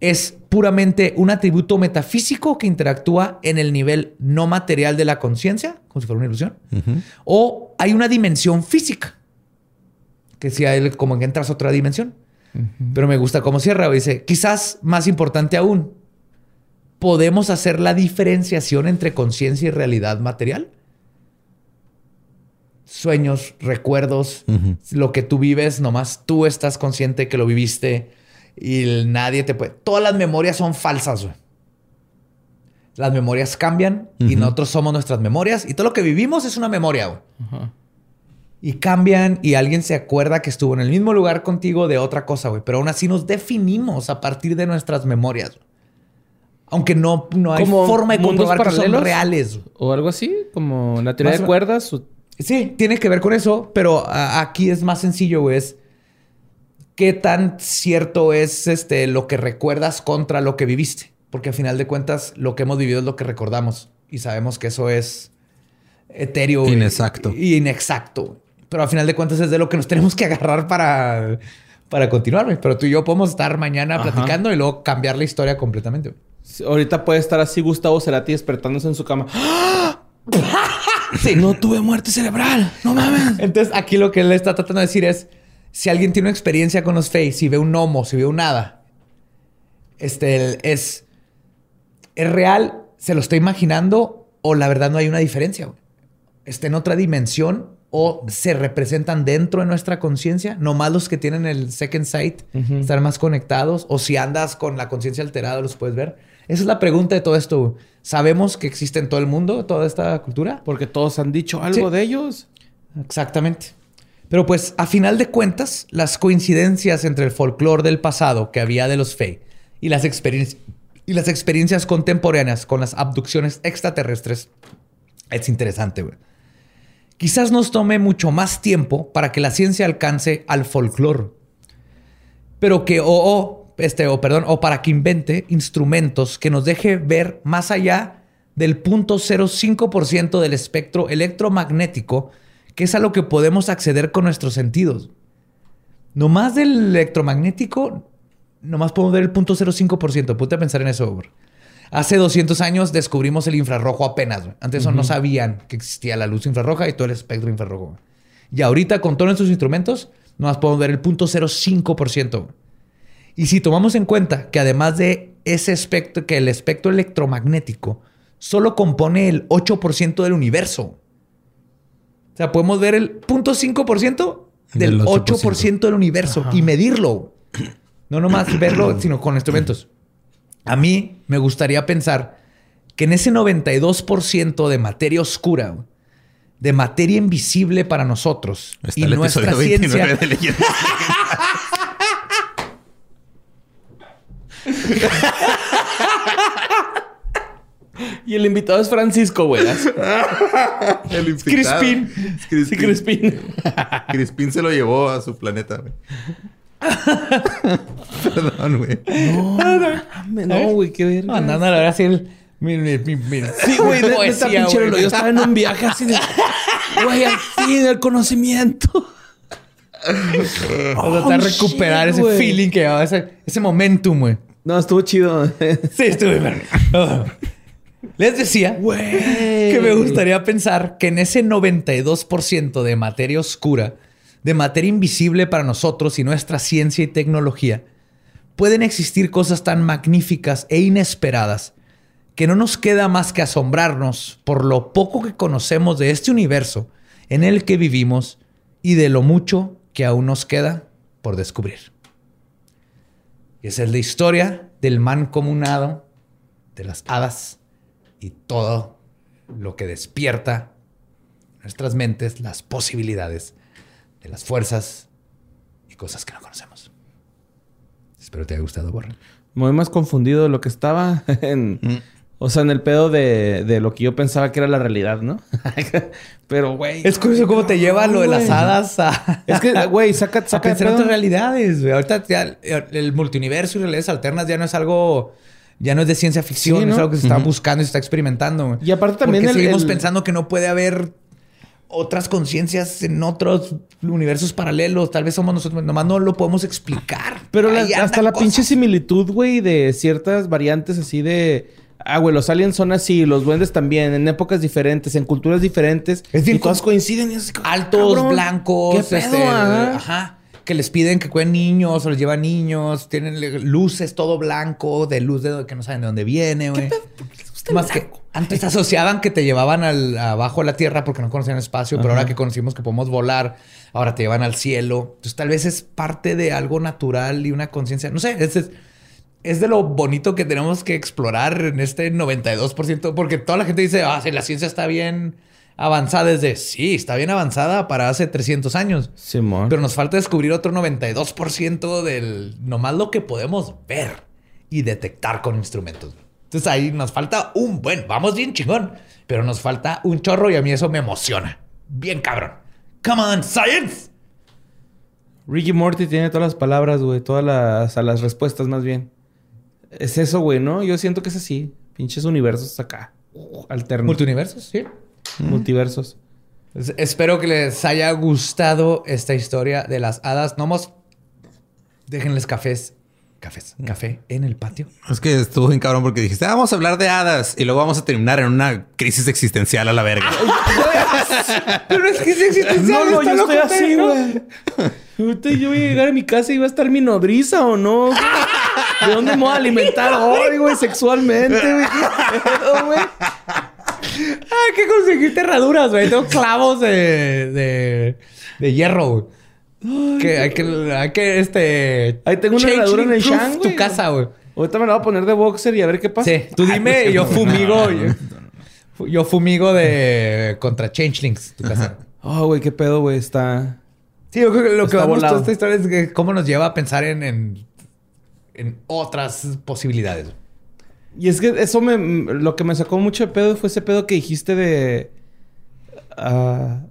es puramente un atributo metafísico que interactúa en el nivel no material de la conciencia, como si fuera una ilusión, o hay una dimensión física, que si hay como que entras a otra dimensión. Pero me gusta cómo cierra, dice, quizás más importante aún, ¿podemos hacer la diferenciación entre conciencia y realidad material? Sueños, recuerdos, lo que tú vives, nomás tú estás consciente que lo viviste y nadie te puede. Todas las memorias son falsas, güey. Las memorias cambian y nosotros somos nuestras memorias y todo lo que vivimos es una memoria, güey. Y cambian y alguien se acuerda que estuvo en el mismo lugar contigo de otra cosa, güey. Pero aún así nos definimos a partir de nuestras memorias. Aunque no, no hay Como forma de comprobar que son paralelos. reales. O algo así, como la teoría Más de cuerdas. o- Sí, tiene que ver con eso, pero a- aquí es más sencillo, güey. Es qué tan cierto es este, lo que recuerdas contra lo que viviste. Porque al final de cuentas, lo que hemos vivido es lo que recordamos. Y sabemos que eso es etéreo. Inexacto. Y inexacto. Pero al final de cuentas es de lo que nos tenemos que agarrar para, para continuar. Pero tú y yo podemos estar mañana Ajá. platicando y luego cambiar la historia completamente. Ahorita puede estar así Gustavo Cerati despertándose en su cama. Sí. No tuve muerte cerebral. No mames. Entonces, aquí lo que él está tratando de decir es: si alguien tiene una experiencia con los Fae, si ve un gnomo, si ve un hada, este es, es real, se lo está imaginando, o la verdad no hay una diferencia. güey? Está en otra dimensión o se representan dentro de nuestra conciencia. Nomás los que tienen el second sight están más conectados, o si andas con la conciencia alterada, los puedes ver. Esa es la pregunta de todo esto. ¿Sabemos que existe en todo el mundo toda esta cultura? Porque todos han dicho algo Sí. de ellos. Exactamente. Pero pues a final de cuentas, las coincidencias entre el folclore del pasado que había de los Fey y las, y las experiencias contemporáneas con las abducciones extraterrestres es interesante. güey. Quizás nos tome mucho más tiempo para que la ciencia alcance al folclore. Pero que, o, este, o perdón, o para que invente instrumentos que nos deje ver más allá del 0.05% del espectro electromagnético, que es a lo que podemos acceder con nuestros sentidos. Nomás del electromagnético, nomás podemos ver el 0.05%. Ponte a pensar en eso, bro. Hace 200 años descubrimimos el infrarrojo apenas. güey. Antes eso no sabían que existía la luz infrarroja y todo el espectro infrarrojo. güey. Y ahorita con todos nuestros instrumentos, nomás podemos ver el 0.05%. güey. Y si tomamos en cuenta que además de ese espectro, que el espectro electromagnético solo compone el 8% del universo. O sea, podemos ver el 0.5% del Del 8%, 8% del universo y medirlo. No nomás verlo, sino con instrumentos. A mí me gustaría pensar que en ese 92% de materia oscura, de materia invisible para nosotros Está y el nuestra episodio 29 ciencia, de. Y el invitado es Francisco, güey. El invitado. Sí, Crispín. Crispín se lo llevó a su planeta, güey. Perdón, güey. No, güey, qué verga. Andando a la hora así el... Mi, mi, mi, mi- Sí, güey, de, poesía, pinche Yo estaba en un viaje así de... Güey, al fin el conocimiento. O sea, tratar de recuperar shit, ese feeling que llevaba, ese, ese momentum, güey. No, estuvo chido. Sí, estuve. Les decía Güey. que me gustaría pensar que en ese 92% de materia oscura de materia invisible para nosotros y nuestra ciencia y tecnología, pueden existir cosas tan magníficas e inesperadas que no nos queda más que asombrarnos por lo poco que conocemos de este universo en el que vivimos y de lo mucho que aún nos queda por descubrir. Y esa es la historia del mancomunado, de las hadas y todo lo que despierta nuestras mentes las posibilidades de las fuerzas y cosas que no conocemos. Espero te haya gustado, Borra. Muy más confundido de lo que estaba en... O sea, en el pedo de, de lo que yo pensaba que era la realidad, ¿no? Pero, güey... Es curioso cómo te lleva lo de las hadas a... Es que, güey, saca, a saca pensar en otras realidades. güey. Ahorita ya el multiuniverso y realidades alternas ya no es algo, ya no es de ciencia ficción, Sí, ¿no? es algo que se está buscando y se está experimentando. Y aparte también Porque el- seguimos el- pensando que no puede haber otras conciencias en otros universos paralelos. Tal vez somos nosotros, nomás no lo podemos explicar. Pero la- hasta la pinche similitud, güey, de ciertas variantes así de... Ah, güey, los aliens son así, los duendes también, en épocas diferentes, en culturas diferentes. Es bien y todas com- coinciden y así altos, cabrón, blancos, ¿Qué pedo? este, Ajá. ajá, que les piden que cuiden niños o les llevan niños, tienen luces todo blanco, de luz de que no saben de dónde viene, güey. Más que antes asociaban que te llevaban al, abajo a la tierra porque no conocían el espacio, pero ahora que conocimos que podemos volar, ahora te llevan al cielo. Entonces tal vez es parte de algo natural y una conciencia, no sé, es, es, de lo bonito que tenemos que explorar en este 92%, porque toda la gente dice, ah, sí, la ciencia está bien avanzada desde, sí, está bien avanzada para hace 300 años. Simón. Pero nos falta descubrir otro 92% del nomás lo que podemos ver y detectar con instrumentos. Entonces ahí nos falta un buen, vamos bien chingón, pero nos falta un chorro y a mí eso me emociona. Bien cabrón. Come on, science. Ricky Morty tiene todas las palabras, güey. Todas las, a las respuestas, más bien. Es eso, güey, ¿no? Yo siento que es así. Pinches universos acá. Alternos. Multiuniversos, sí. Multiversos. Es- espero que les haya gustado esta historia de las hadas gnomos. Déjenles cafés. Cafés. Café en el patio. Es que estuvo bien cabrón porque dijiste, "Ah, vamos a hablar de hadas y luego vamos a terminar en una crisis existencial a la verga. Pero es que es existencial. No, no, yo estoy así, güey. Yo voy a llegar a mi casa y va a estar mi nodriza o no. ¿De dónde me voy a alimentar hoy, güey? Sexualmente, güey. Hay que conseguir herraduras, güey. Tengo clavos de, de, de hierro, güey. Que hay que, hay que, este... Ahí tengo una herradura en el Shang, tu casa, güey. Ahorita me la voy a poner de boxer y a ver qué pasa. Sí, tú dime yo fumigo. yo, yo fumigo de... Contra changelings, tu casa. Oh, güey, qué pedo, güey. Está... Sí, yo creo que lo que me gustó volado. esta historia es que cómo nos lleva a pensar en, en, en otras posibilidades. Y es que eso me... Lo que me sacó mucho de pedo fue ese pedo que dijiste de... ah,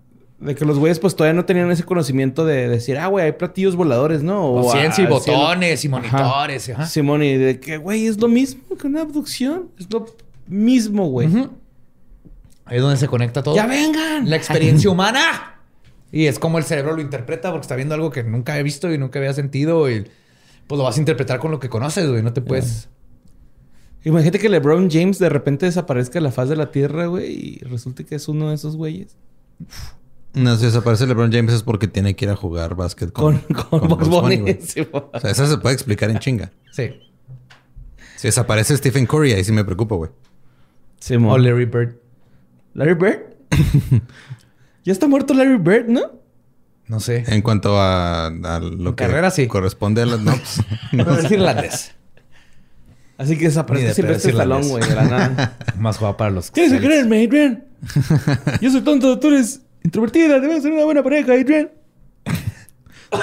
de que los güeyes pues todavía no tenían ese conocimiento de decir... Ah, güey, hay platillos voladores, ¿no? O ciencia y al cielo. botones y Ajá. monitores. ajá. Simón, y de que, güey, es lo mismo que una abducción. Es lo mismo, güey. Ahí es donde se conecta todo. ¡Ya vengan! La experiencia humana. Y es como el cerebro lo interpreta porque está viendo algo que nunca he visto y nunca había sentido y pues lo vas a interpretar con lo que conoces, güey. No te puedes... Imagínate que LeBron James de repente desaparezca de la faz de la Tierra, güey, y resulte que es uno de esos güeyes. No, si desaparece LeBron James es porque tiene que ir a jugar básquet Con, con, con, Bugs Bunny. O sea, eso se puede explicar en chinga. Sí. Si desaparece Stephen Curry, ahí sí me preocupa, güey. Simón. O Larry Bird. ¿Larry Bird? ya está muerto Larry Bird, ¿no? No sé. En cuanto a, a lo En que carrera, sí. corresponde a las... No, pues, No es irlandés. Así que desaparece de siempre este es talón, güey, de la nada. Más jugaba para los... ¿Qué se creen, Adrian? Yo soy tonto, tú eres introvertida, debes ser una buena pareja, Adrian.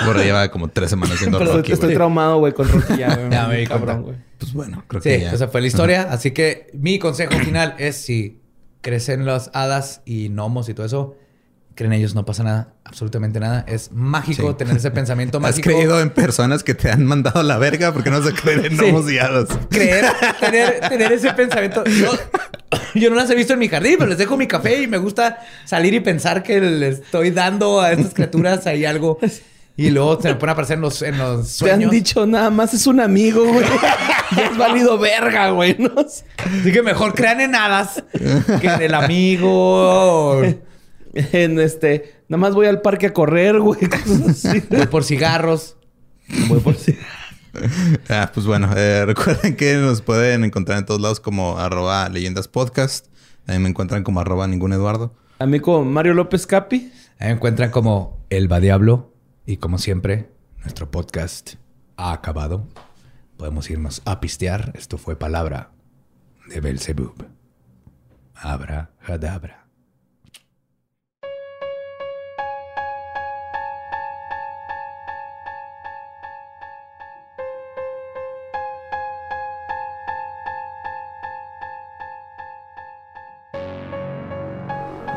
Borre lleva como tres semanas viendo Pero Rocky, estoy güey. traumado, güey, con Rocky ya, güey. Ya me di cabrón, cuenta. güey. Pues bueno, creo Sí, que ya. esa fue la historia. Así que mi consejo final es si crecen las hadas y gnomos y todo eso, creen ellos, no pasa nada, absolutamente nada. Es mágico Sí. tener ese pensamiento ¿Has mágico. creído en personas que te han mandado a la verga? porque no se creen en Sí. hadas? creer, tener, tener ese pensamiento. Yo, yo no las he visto en mi jardín, pero les dejo mi café y me gusta salir y pensar que le estoy dando a estas criaturas ahí algo. Y luego se me pone a aparecer en los, en los Te han sueños. dicho nada más es un amigo, güey. ya es válido verga, güey, ¿no? Así que mejor crean en hadas que en el amigo. En este... Nada más voy al parque a correr, güey. Voy por cigarros. Voy por si- Ah, pues bueno, eh, recuerden que nos pueden encontrar en todos lados como arroba leyendas podcast. Ahí me encuentran como arroba ningún Eduardo. A mí como Mario López Capi. Ahí me encuentran como El Va Diablo. Y como siempre, nuestro podcast ha acabado. Podemos irnos a pistear. Esto fue palabra de Belzebub. Abra, hadabra.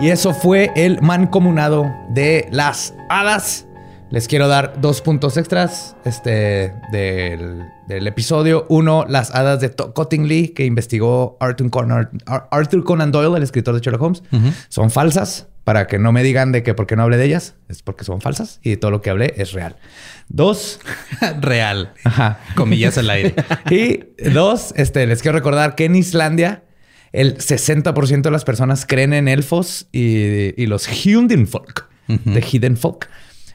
Y eso fue el mancomunado de las hadas. Les quiero dar dos puntos extras este, del, del episodio. Uno, las hadas de Cottingley, que investigó Arthur Conan, Ar- Arthur Conan Doyle, el escritor de Sherlock Holmes. Son falsas. Para que no me digan de que por qué no hablé de ellas, es porque son falsas y todo lo que hablé es real. Dos, Real. Ajá. Comillas al aire. Y dos, este, les quiero recordar que en Islandia el 60% de las personas creen en elfos y, y los Hidden Folk, de Hidden Folk.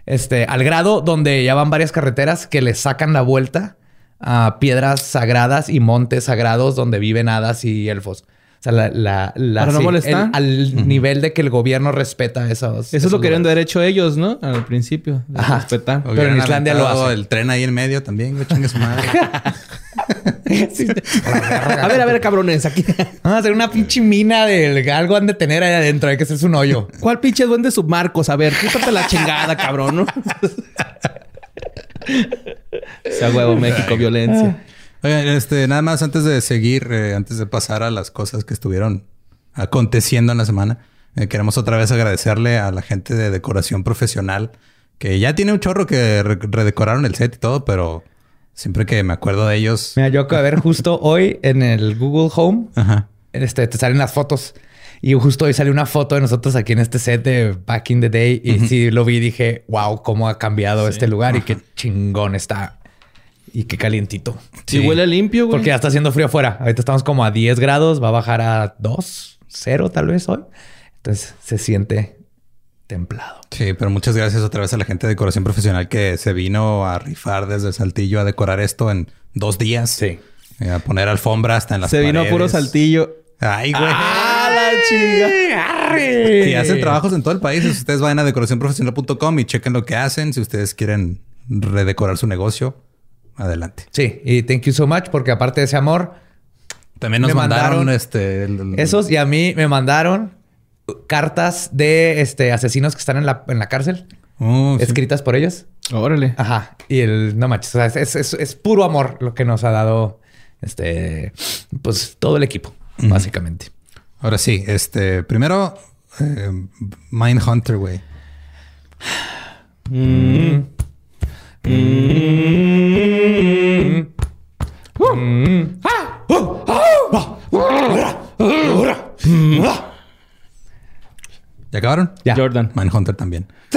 Este, al grado donde ya van varias carreteras que le sacan la vuelta a piedras sagradas y montes sagrados donde viven hadas y elfos. O sea, la, la, la- ¿Para no sí, molestar? el- al nivel de que el gobierno respeta esos. Eso es lo querían de lugares. derecho ellos, ¿no? Al principio. de Ajá. Respetar. Pero en Islandia lo hace. El tren ahí en medio también, güey, chingue A ver, a ver, cabrones, aquí. Vamos a hacer una pinche mina de algo han de tener ahí adentro. Hay que hacerse un hoyo. ¿Cuál pinche duende submarcos? A ver, quítate la chingada, cabrón, ¿no? Sea huevo, México, violencia. Oigan, este, nada más antes de seguir, eh, antes de pasar a las cosas que estuvieron aconteciendo en la semana, eh, queremos otra vez agradecerle a la gente de decoración profesional que ya tiene un chorro que re- redecoraron el set y todo, pero siempre que me acuerdo de ellos. Mira, yo acabo de ver justo hoy en el Google Home, Ajá. este, te salen las fotos. Y justo hoy salió una foto de nosotros aquí en este set de Back in the Day. Y sí lo vi y dije, wow, cómo ha cambiado este lugar y qué chingón está. Y qué calientito. Si huele limpio, güey. Porque ya está haciendo frío afuera. Ahorita estamos como a 10 grados, va a bajar a 2, 0 tal vez hoy. Entonces se siente templado. Sí, pero muchas gracias otra vez a la gente de decoración profesional que se vino a rifar desde Saltillo a decorar esto en dos días. Sí. Eh, A poner alfombra hasta en las Se vino a puro saltillo. Ay, güey. ¡Ah, la chinga! Y hacen trabajos en todo el país. Ustedes vayan a decoracionprofesional.com y chequen lo que hacen. Si ustedes quieren redecorar su negocio, adelante. Sí, y thank you so much porque aparte de ese amor, También nos mandaron, mandaron este... el- el- esos y a mí me mandaron cartas de este asesinos que están en la, en la cárcel, Oh, sí. escritas por ellos. Órale. Ajá. Y el no manches, o sea, es, es- es puro amor lo que nos ha dado este, pues todo el equipo, básicamente. Ahora sí, este... Primero, eh, Mindhunter, güey. ¿Ya Ya. Jordan. Mindhunter también.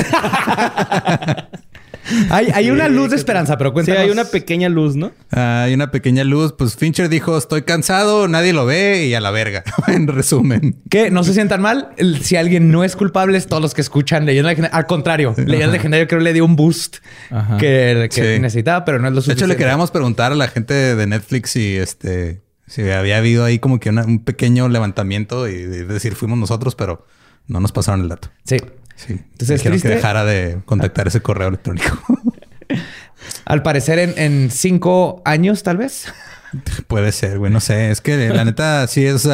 Hay, hay una luz de esperanza, pero Sí, cuéntanos. hay una pequeña luz, ¿no? Ah, Hay una pequeña luz. Pues Fincher dijo, estoy cansado, nadie lo ve y a la verga. en resumen. Que no se sientan mal. Si alguien no es culpable, es todos los que escuchan Leyenda Legendaria. Al contrario, Leyenda Legendaria creo que le dio un boost Ajá. que, que Sí. necesitaba, pero no es lo De hecho, suficiente. le queríamos preguntar a la gente de Netflix si este si había habido ahí como que una- un pequeño levantamiento y de decir fuimos nosotros, pero no nos pasaron el dato. Sí. Sí. Entonces, que dejara de contactar ese correo electrónico. Al parecer, en, en cinco años, tal vez. Puede ser, güey. No sé. Es que la neta sí es...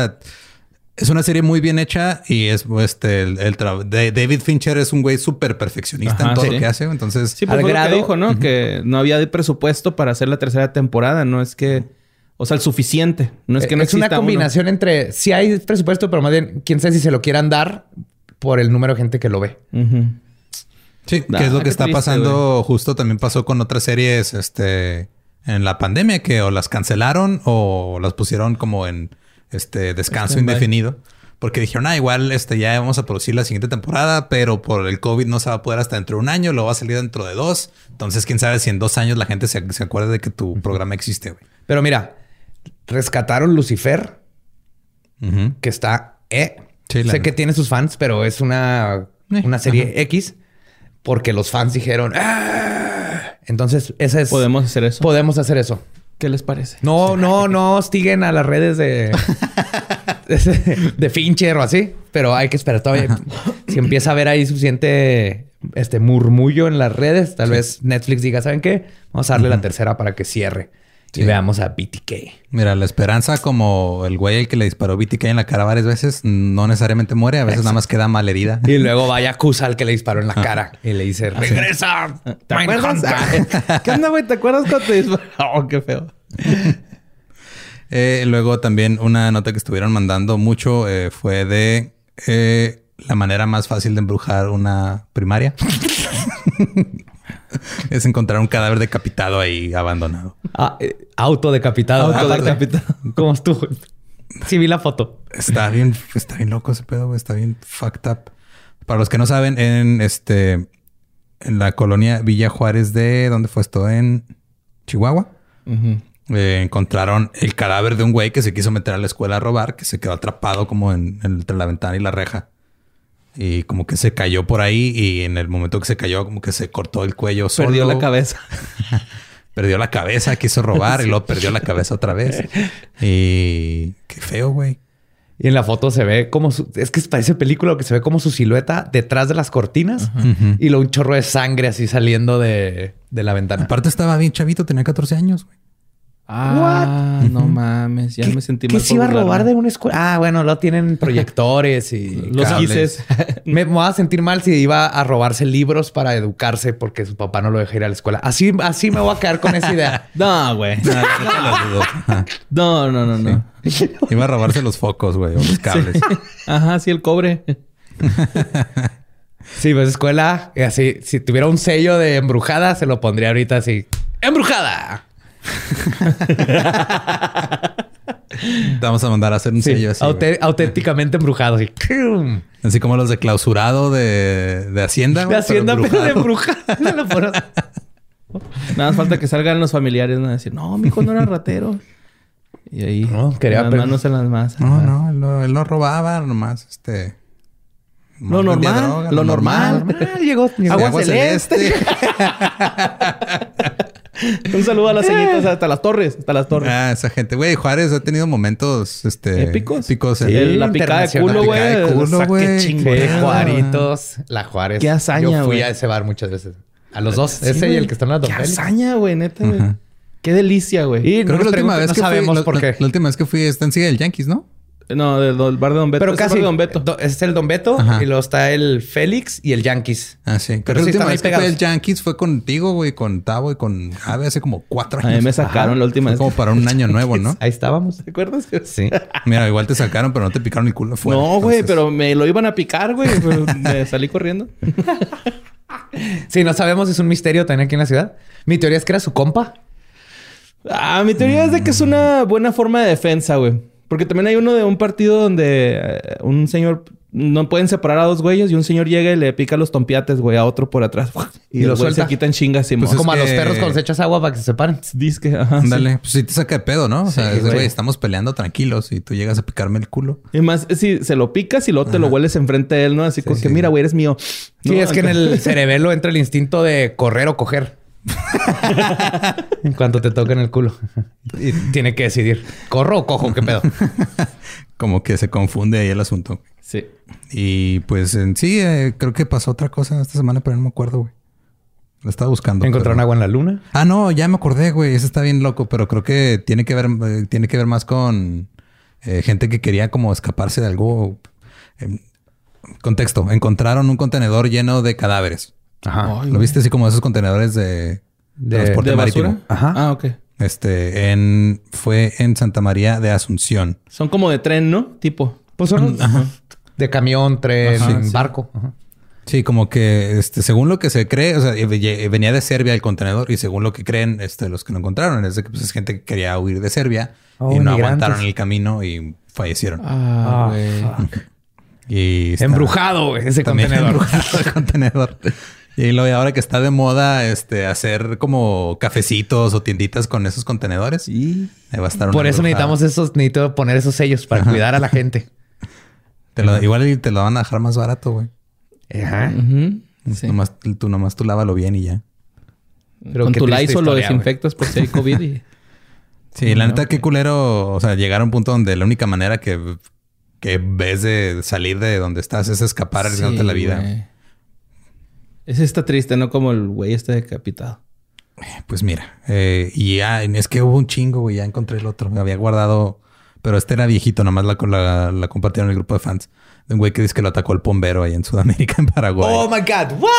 es una serie muy bien hecha y es este el, el de- David Fincher es un güey súper perfeccionista Ajá, en todo sí. lo que hace. Entonces, Sí, pues Al fue lo grado- que dijo, ¿no? Que no había de presupuesto para hacer la tercera temporada. No es que... O sea, el suficiente. No es que no es una uno. combinación entre si hay presupuesto, pero más bien quién sabe si se lo quieran dar por el número de gente que lo ve. Sí, Nah, que es lo que está triste, pasando. Justo también pasó con otras series, este, en la pandemia, que o las cancelaron o las pusieron como en este descanso indefinido. Porque dijeron, ah, igual este, ya vamos a producir la siguiente temporada, pero por el COVID no se va a poder hasta dentro de un año, lo va a salir dentro de dos. Entonces, quién sabe si en dos años la gente se, se acuerda de que tu programa existe, güey. Pero mira, rescataron Lucifer, que está... Eh. Sí, sé que tiene sus fans, pero es una Eh, una serie X, porque los fans dijeron, "Ah". entonces esa es... Podemos hacer eso. Podemos hacer eso. ¿Qué les parece? No, no, no hostiguen a las redes de, de Fincher o así, pero hay que esperar todavía. Si empieza a haber ahí suficiente este murmullo en las redes, tal vez Netflix diga, ¿saben qué? Vamos a darle la tercera para que cierre y veamos a BTK. Mira, la esperanza, como el güey el que le disparó BTK en la cara varias veces, no necesariamente muere, a veces nada más queda mal herida. Y luego vaya acusa al que le disparó en la cara y le dice, regresa. ¿Te acuerdas? ¿Qué onda, güey? ¿Te acuerdas cuando te dispararon? Oh, qué feo. Eh, luego también una nota que estuvieron mandando mucho eh, fue de eh, la manera más fácil de embrujar una primaria. es encontrar un cadáver decapitado ahí abandonado. Ah, eh, autodecapitado. Autodecapitado. ¿Cómo estuvo? Sí, vi la foto. Está bien, está bien loco ese pedo, güey. Está bien fucked up. Para los que no saben, en este, en la colonia Villa Juárez de, ¿dónde fue esto? En Chihuahua. Eh, encontraron el cadáver de un güey que se quiso meter a la escuela a robar, que se quedó atrapado como en, en- entre la ventana y la reja. Y como que se cayó por ahí y en el momento que se cayó como que se cortó el cuello solo. Perdió la cabeza. Perdió la cabeza, quiso robar y luego perdió la cabeza otra vez. Y qué feo, güey. Y en la foto se ve como su... Es que parece película que se ve como su silueta detrás de las cortinas y luego un chorro de sangre así saliendo de, de la ventana. Aparte estaba bien chavito, tenía 14 años, güey. Ah, no mames. Ya me sentí ¿Qué mal. se por iba a robar de una escuela? Ah, bueno, lo tienen proyectores y Los cables. quises. Me voy a sentir mal si iba a robarse libros para educarse porque su papá no lo deja ir a la escuela. Así, así me voy a quedar con esa idea. No, güey. No, no. No, no, no, no. Iba a robarse los focos, güey, o los cables. Ajá, sí, el cobre. Sí, pues escuela, y así, si tuviera un sello de embrujada, se lo pondría ahorita así. ¡Embrujada! Te vamos a mandar a hacer un Sí, sello así. auténticamente embrujado. Así. Así como los de clausurado de, de Hacienda. De hacienda, pero de embrujado. Nada más falta que salgan los familiares ¿no? a decir, no, mi hijo no era ratero. Y ahí, No, quería las manos en las masas. No, no, él no, él no robaba nomás, este... Lo normal, droga, lo normal. Ah, llegó. llegó. Agua celeste. Un saludo a las señitas hasta las torres, hasta las torres. Ah, esa gente. Güey, Juárez ha tenido momentos, este... ¿Épicos? Épicos. en- Sí, El- la picada de culo, La picada de güey. culo, güey. Qué Juaritos, la Juárez. Qué hazaña, Yo fui güey. a ese bar muchas veces. A los dos. Sí, ese y güey. el que está en la Qué hazaña, güey, neta, güey. Qué delicia, güey. Y Creo no que la última vez no que fui... sabemos la- por la- qué. La última vez que fui está en Sigue el Yankees, ¿no? No, del, del bar de Don Beto. Pero Es el casi. Don Beto. Do- es el Don Beto Ajá. y luego está el Félix y el Yankees. Ah, sí. Pero Pero sí la última vez que pegados. al Yankees fue contigo, güey, con Tavo y con Ave hace como cuatro A años. mí me sacaron Ajá. la última Fue vez. como para un año nuevo, ¿no? Ahí estábamos. ¿Te acuerdas? Sí. Mira, igual te sacaron, pero no te picaron el culo fuera. no, güey, Entonces, pero me lo iban a picar, güey. me salí corriendo. Sí, no sabemos, es un misterio también aquí en la ciudad. Mi teoría es que era su compa. Ah, mi teoría es de que es una buena forma de defensa, güey. Porque también hay uno de un partido donde eh, un señor... No pueden separar a dos güeyes y un señor llega y le pica los tompiates, güey, a otro por atrás. Y, Y lo los güeyes se quitan chingas y Pues Como a que- los perros cuando se echas agua para que se separen. Disque, ajá. sí. Ándale, pues sí te saca de pedo, ¿no? O sea, Sí, es güey. güey, estamos peleando tranquilos y tú llegas a picarme el culo. Y más, si se lo picas y luego te lo hueles enfrente de él, ¿no? Así como que, sí. mira, güey, eres mío. Sí, No, es que en el cerebelo entra el instinto de correr o coger. En cuanto te toca en el culo. Y tiene que decidir, ¿corro o cojo? ¿Qué pedo? Como que se confunde ahí el asunto. Sí. Y pues en sí, eh, creo que pasó otra cosa esta semana, pero no me acuerdo, güey. Lo estaba buscando. ¿Encontraron pero- agua en la luna? Ah, no, ya me acordé, güey. Eso está bien loco, pero creo que tiene que ver, eh, tiene que ver más con eh, gente que quería como escaparse de algo. Em, contexto: encontraron un contenedor lleno de cadáveres. Ajá. Ay, ¿Lo viste así como esos contenedores de, De- transporte ¿De marítimo? Ajá. Ah, ok. Este, en fue en Santa María de Asunción. Son como de tren, ¿no? Tipo. Pues son de camión, tren, Ajá, sí. barco. Ajá. Sí, como que este, según lo que se cree, o sea, eh, ve- venía de Serbia el contenedor y según lo que creen este, los que lo encontraron es de que pues, es gente que quería huir de Serbia Oh, y no aguantaron el camino y fallecieron. Ah, Ah, güey. fuck. Y está- Embrujado, ese contenedor. embrujado el contenedor. Y luego y ahora que está de moda este hacer como cafecitos o tienditas con esos contenedores. Sí. Ahí va a estar una Por eso necesitamos esos, necesito poner esos sellos para cuidar a la gente. Te lo- igual y te lo van a dejar más barato, güey. Ajá. Sí. Nomás, tú nomás tú lávalo bien y ya. Pero Con tu Lysol lo desinfectas por si hay COVID y... Sí, la neta, qué culero. O sea, llegar a un punto donde la única manera que, que ves de salir de donde estás es escapar arriesgándote Sí, la vida. güey. Ese está triste, no como el güey este decapitado. Pues mira, eh, y ya es que hubo un chingo, güey. Ya encontré el otro. Me había guardado, pero este era viejito, nomás la, la, la compartieron en el grupo de fans. De un güey que dice que lo atacó el bombero ahí en Sudamérica, en Paraguay. Oh my God, what?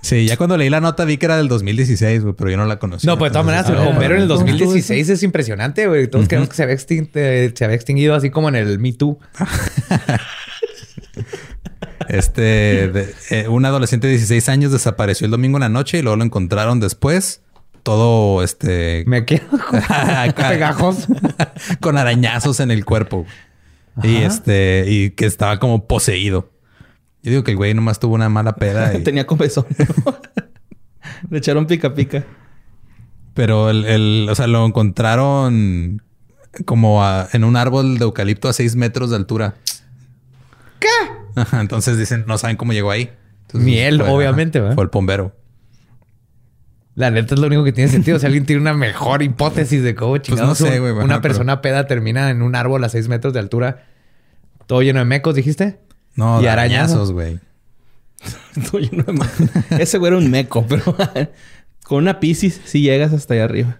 Sí, ya cuando leí la nota vi que era del 2016, güey, pero yo no la conocí. No, pues de todas maneras, el bombero en el ¿cómo estuvo 2016 es impresionante, güey. Todos creemos que se había, eh, se había extinguido así como en el Me Too. Este, de- eh, un adolescente de 16 años desapareció el domingo en la noche y luego lo encontraron después. Todo este. Me quedo con pegajoso. con arañazos en el cuerpo. Y este, y que estaba como poseído. Yo digo que el güey nomás tuvo una mala peda. y- Tenía comezón. Le echaron pica pica. pero el, el- o sea, lo encontraron como a- en un árbol de eucalipto a 6 metros de altura. ¿Qué? Entonces dicen, no saben cómo llegó ahí. Entonces, Miel, fue- obviamente, ajá, ¿verdad? Fue el bombero. La neta es lo único que tiene sentido. Si alguien tiene una mejor hipótesis de cómo chingados Pues no sé, ajá, una pero- persona peda termina en un árbol a 6 metros de altura, todo lleno de mecos, dijiste. No, Y de arañazos. güey. Ese güey era un meco, pero con una piscis sí llegas hasta allá arriba.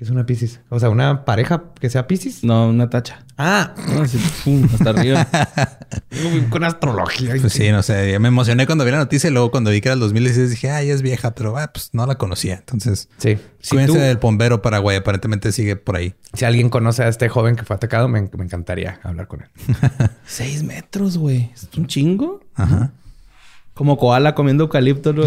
¿Qué es una piscis? O sea, una pareja que sea piscis. No, una tacha. Ah, No, así, pum, hasta arriba. con astrología. Pues sí, no sé. Me emocioné cuando vi la noticia y luego cuando vi que era el 2016 dije, ay, es vieja, pero ah, pues no la conocía. Entonces, Sí. Si, cuídense tú- del bombero Paraguay. Aparentemente sigue por ahí. si alguien conoce a este joven que fue atacado, me, me encantaría hablar con él. Seis metros, güey. ¿Es un chingo? Ajá. Como koala comiendo eucalipto, ¿no?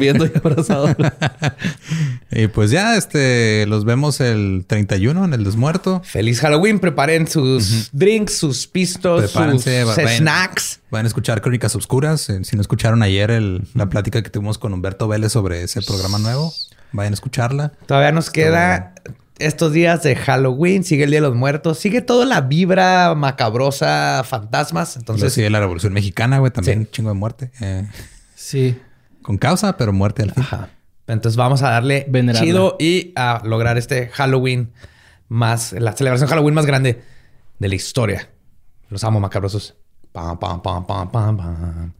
Viendo y abrazado. Y pues ya, este, los vemos el 31 en el desmuerto. Feliz Halloween. Preparen sus drinks, sus pistos, Prepárense, sus va- vayan- snacks. Van a escuchar Crónicas Obscuras. Eh, Si no escucharon ayer el- la plática que tuvimos con Humberto Vélez sobre ese programa nuevo, vayan a escucharla. Todavía nos queda estos días de Halloween. Sigue el Día de los Muertos. Sigue toda la vibra macabrosa, fantasmas. Entonces, sigue la Revolución Mexicana, güey, también Sí. un chingo de muerte. Eh, Sí. con causa, pero muerte al fin. Ajá. Entonces vamos a darle Venerarla. chido y a lograr este Halloween más, la celebración Halloween más grande de la historia. Los amo macabrosos. Pam, pam, pam, pam, pam, pam.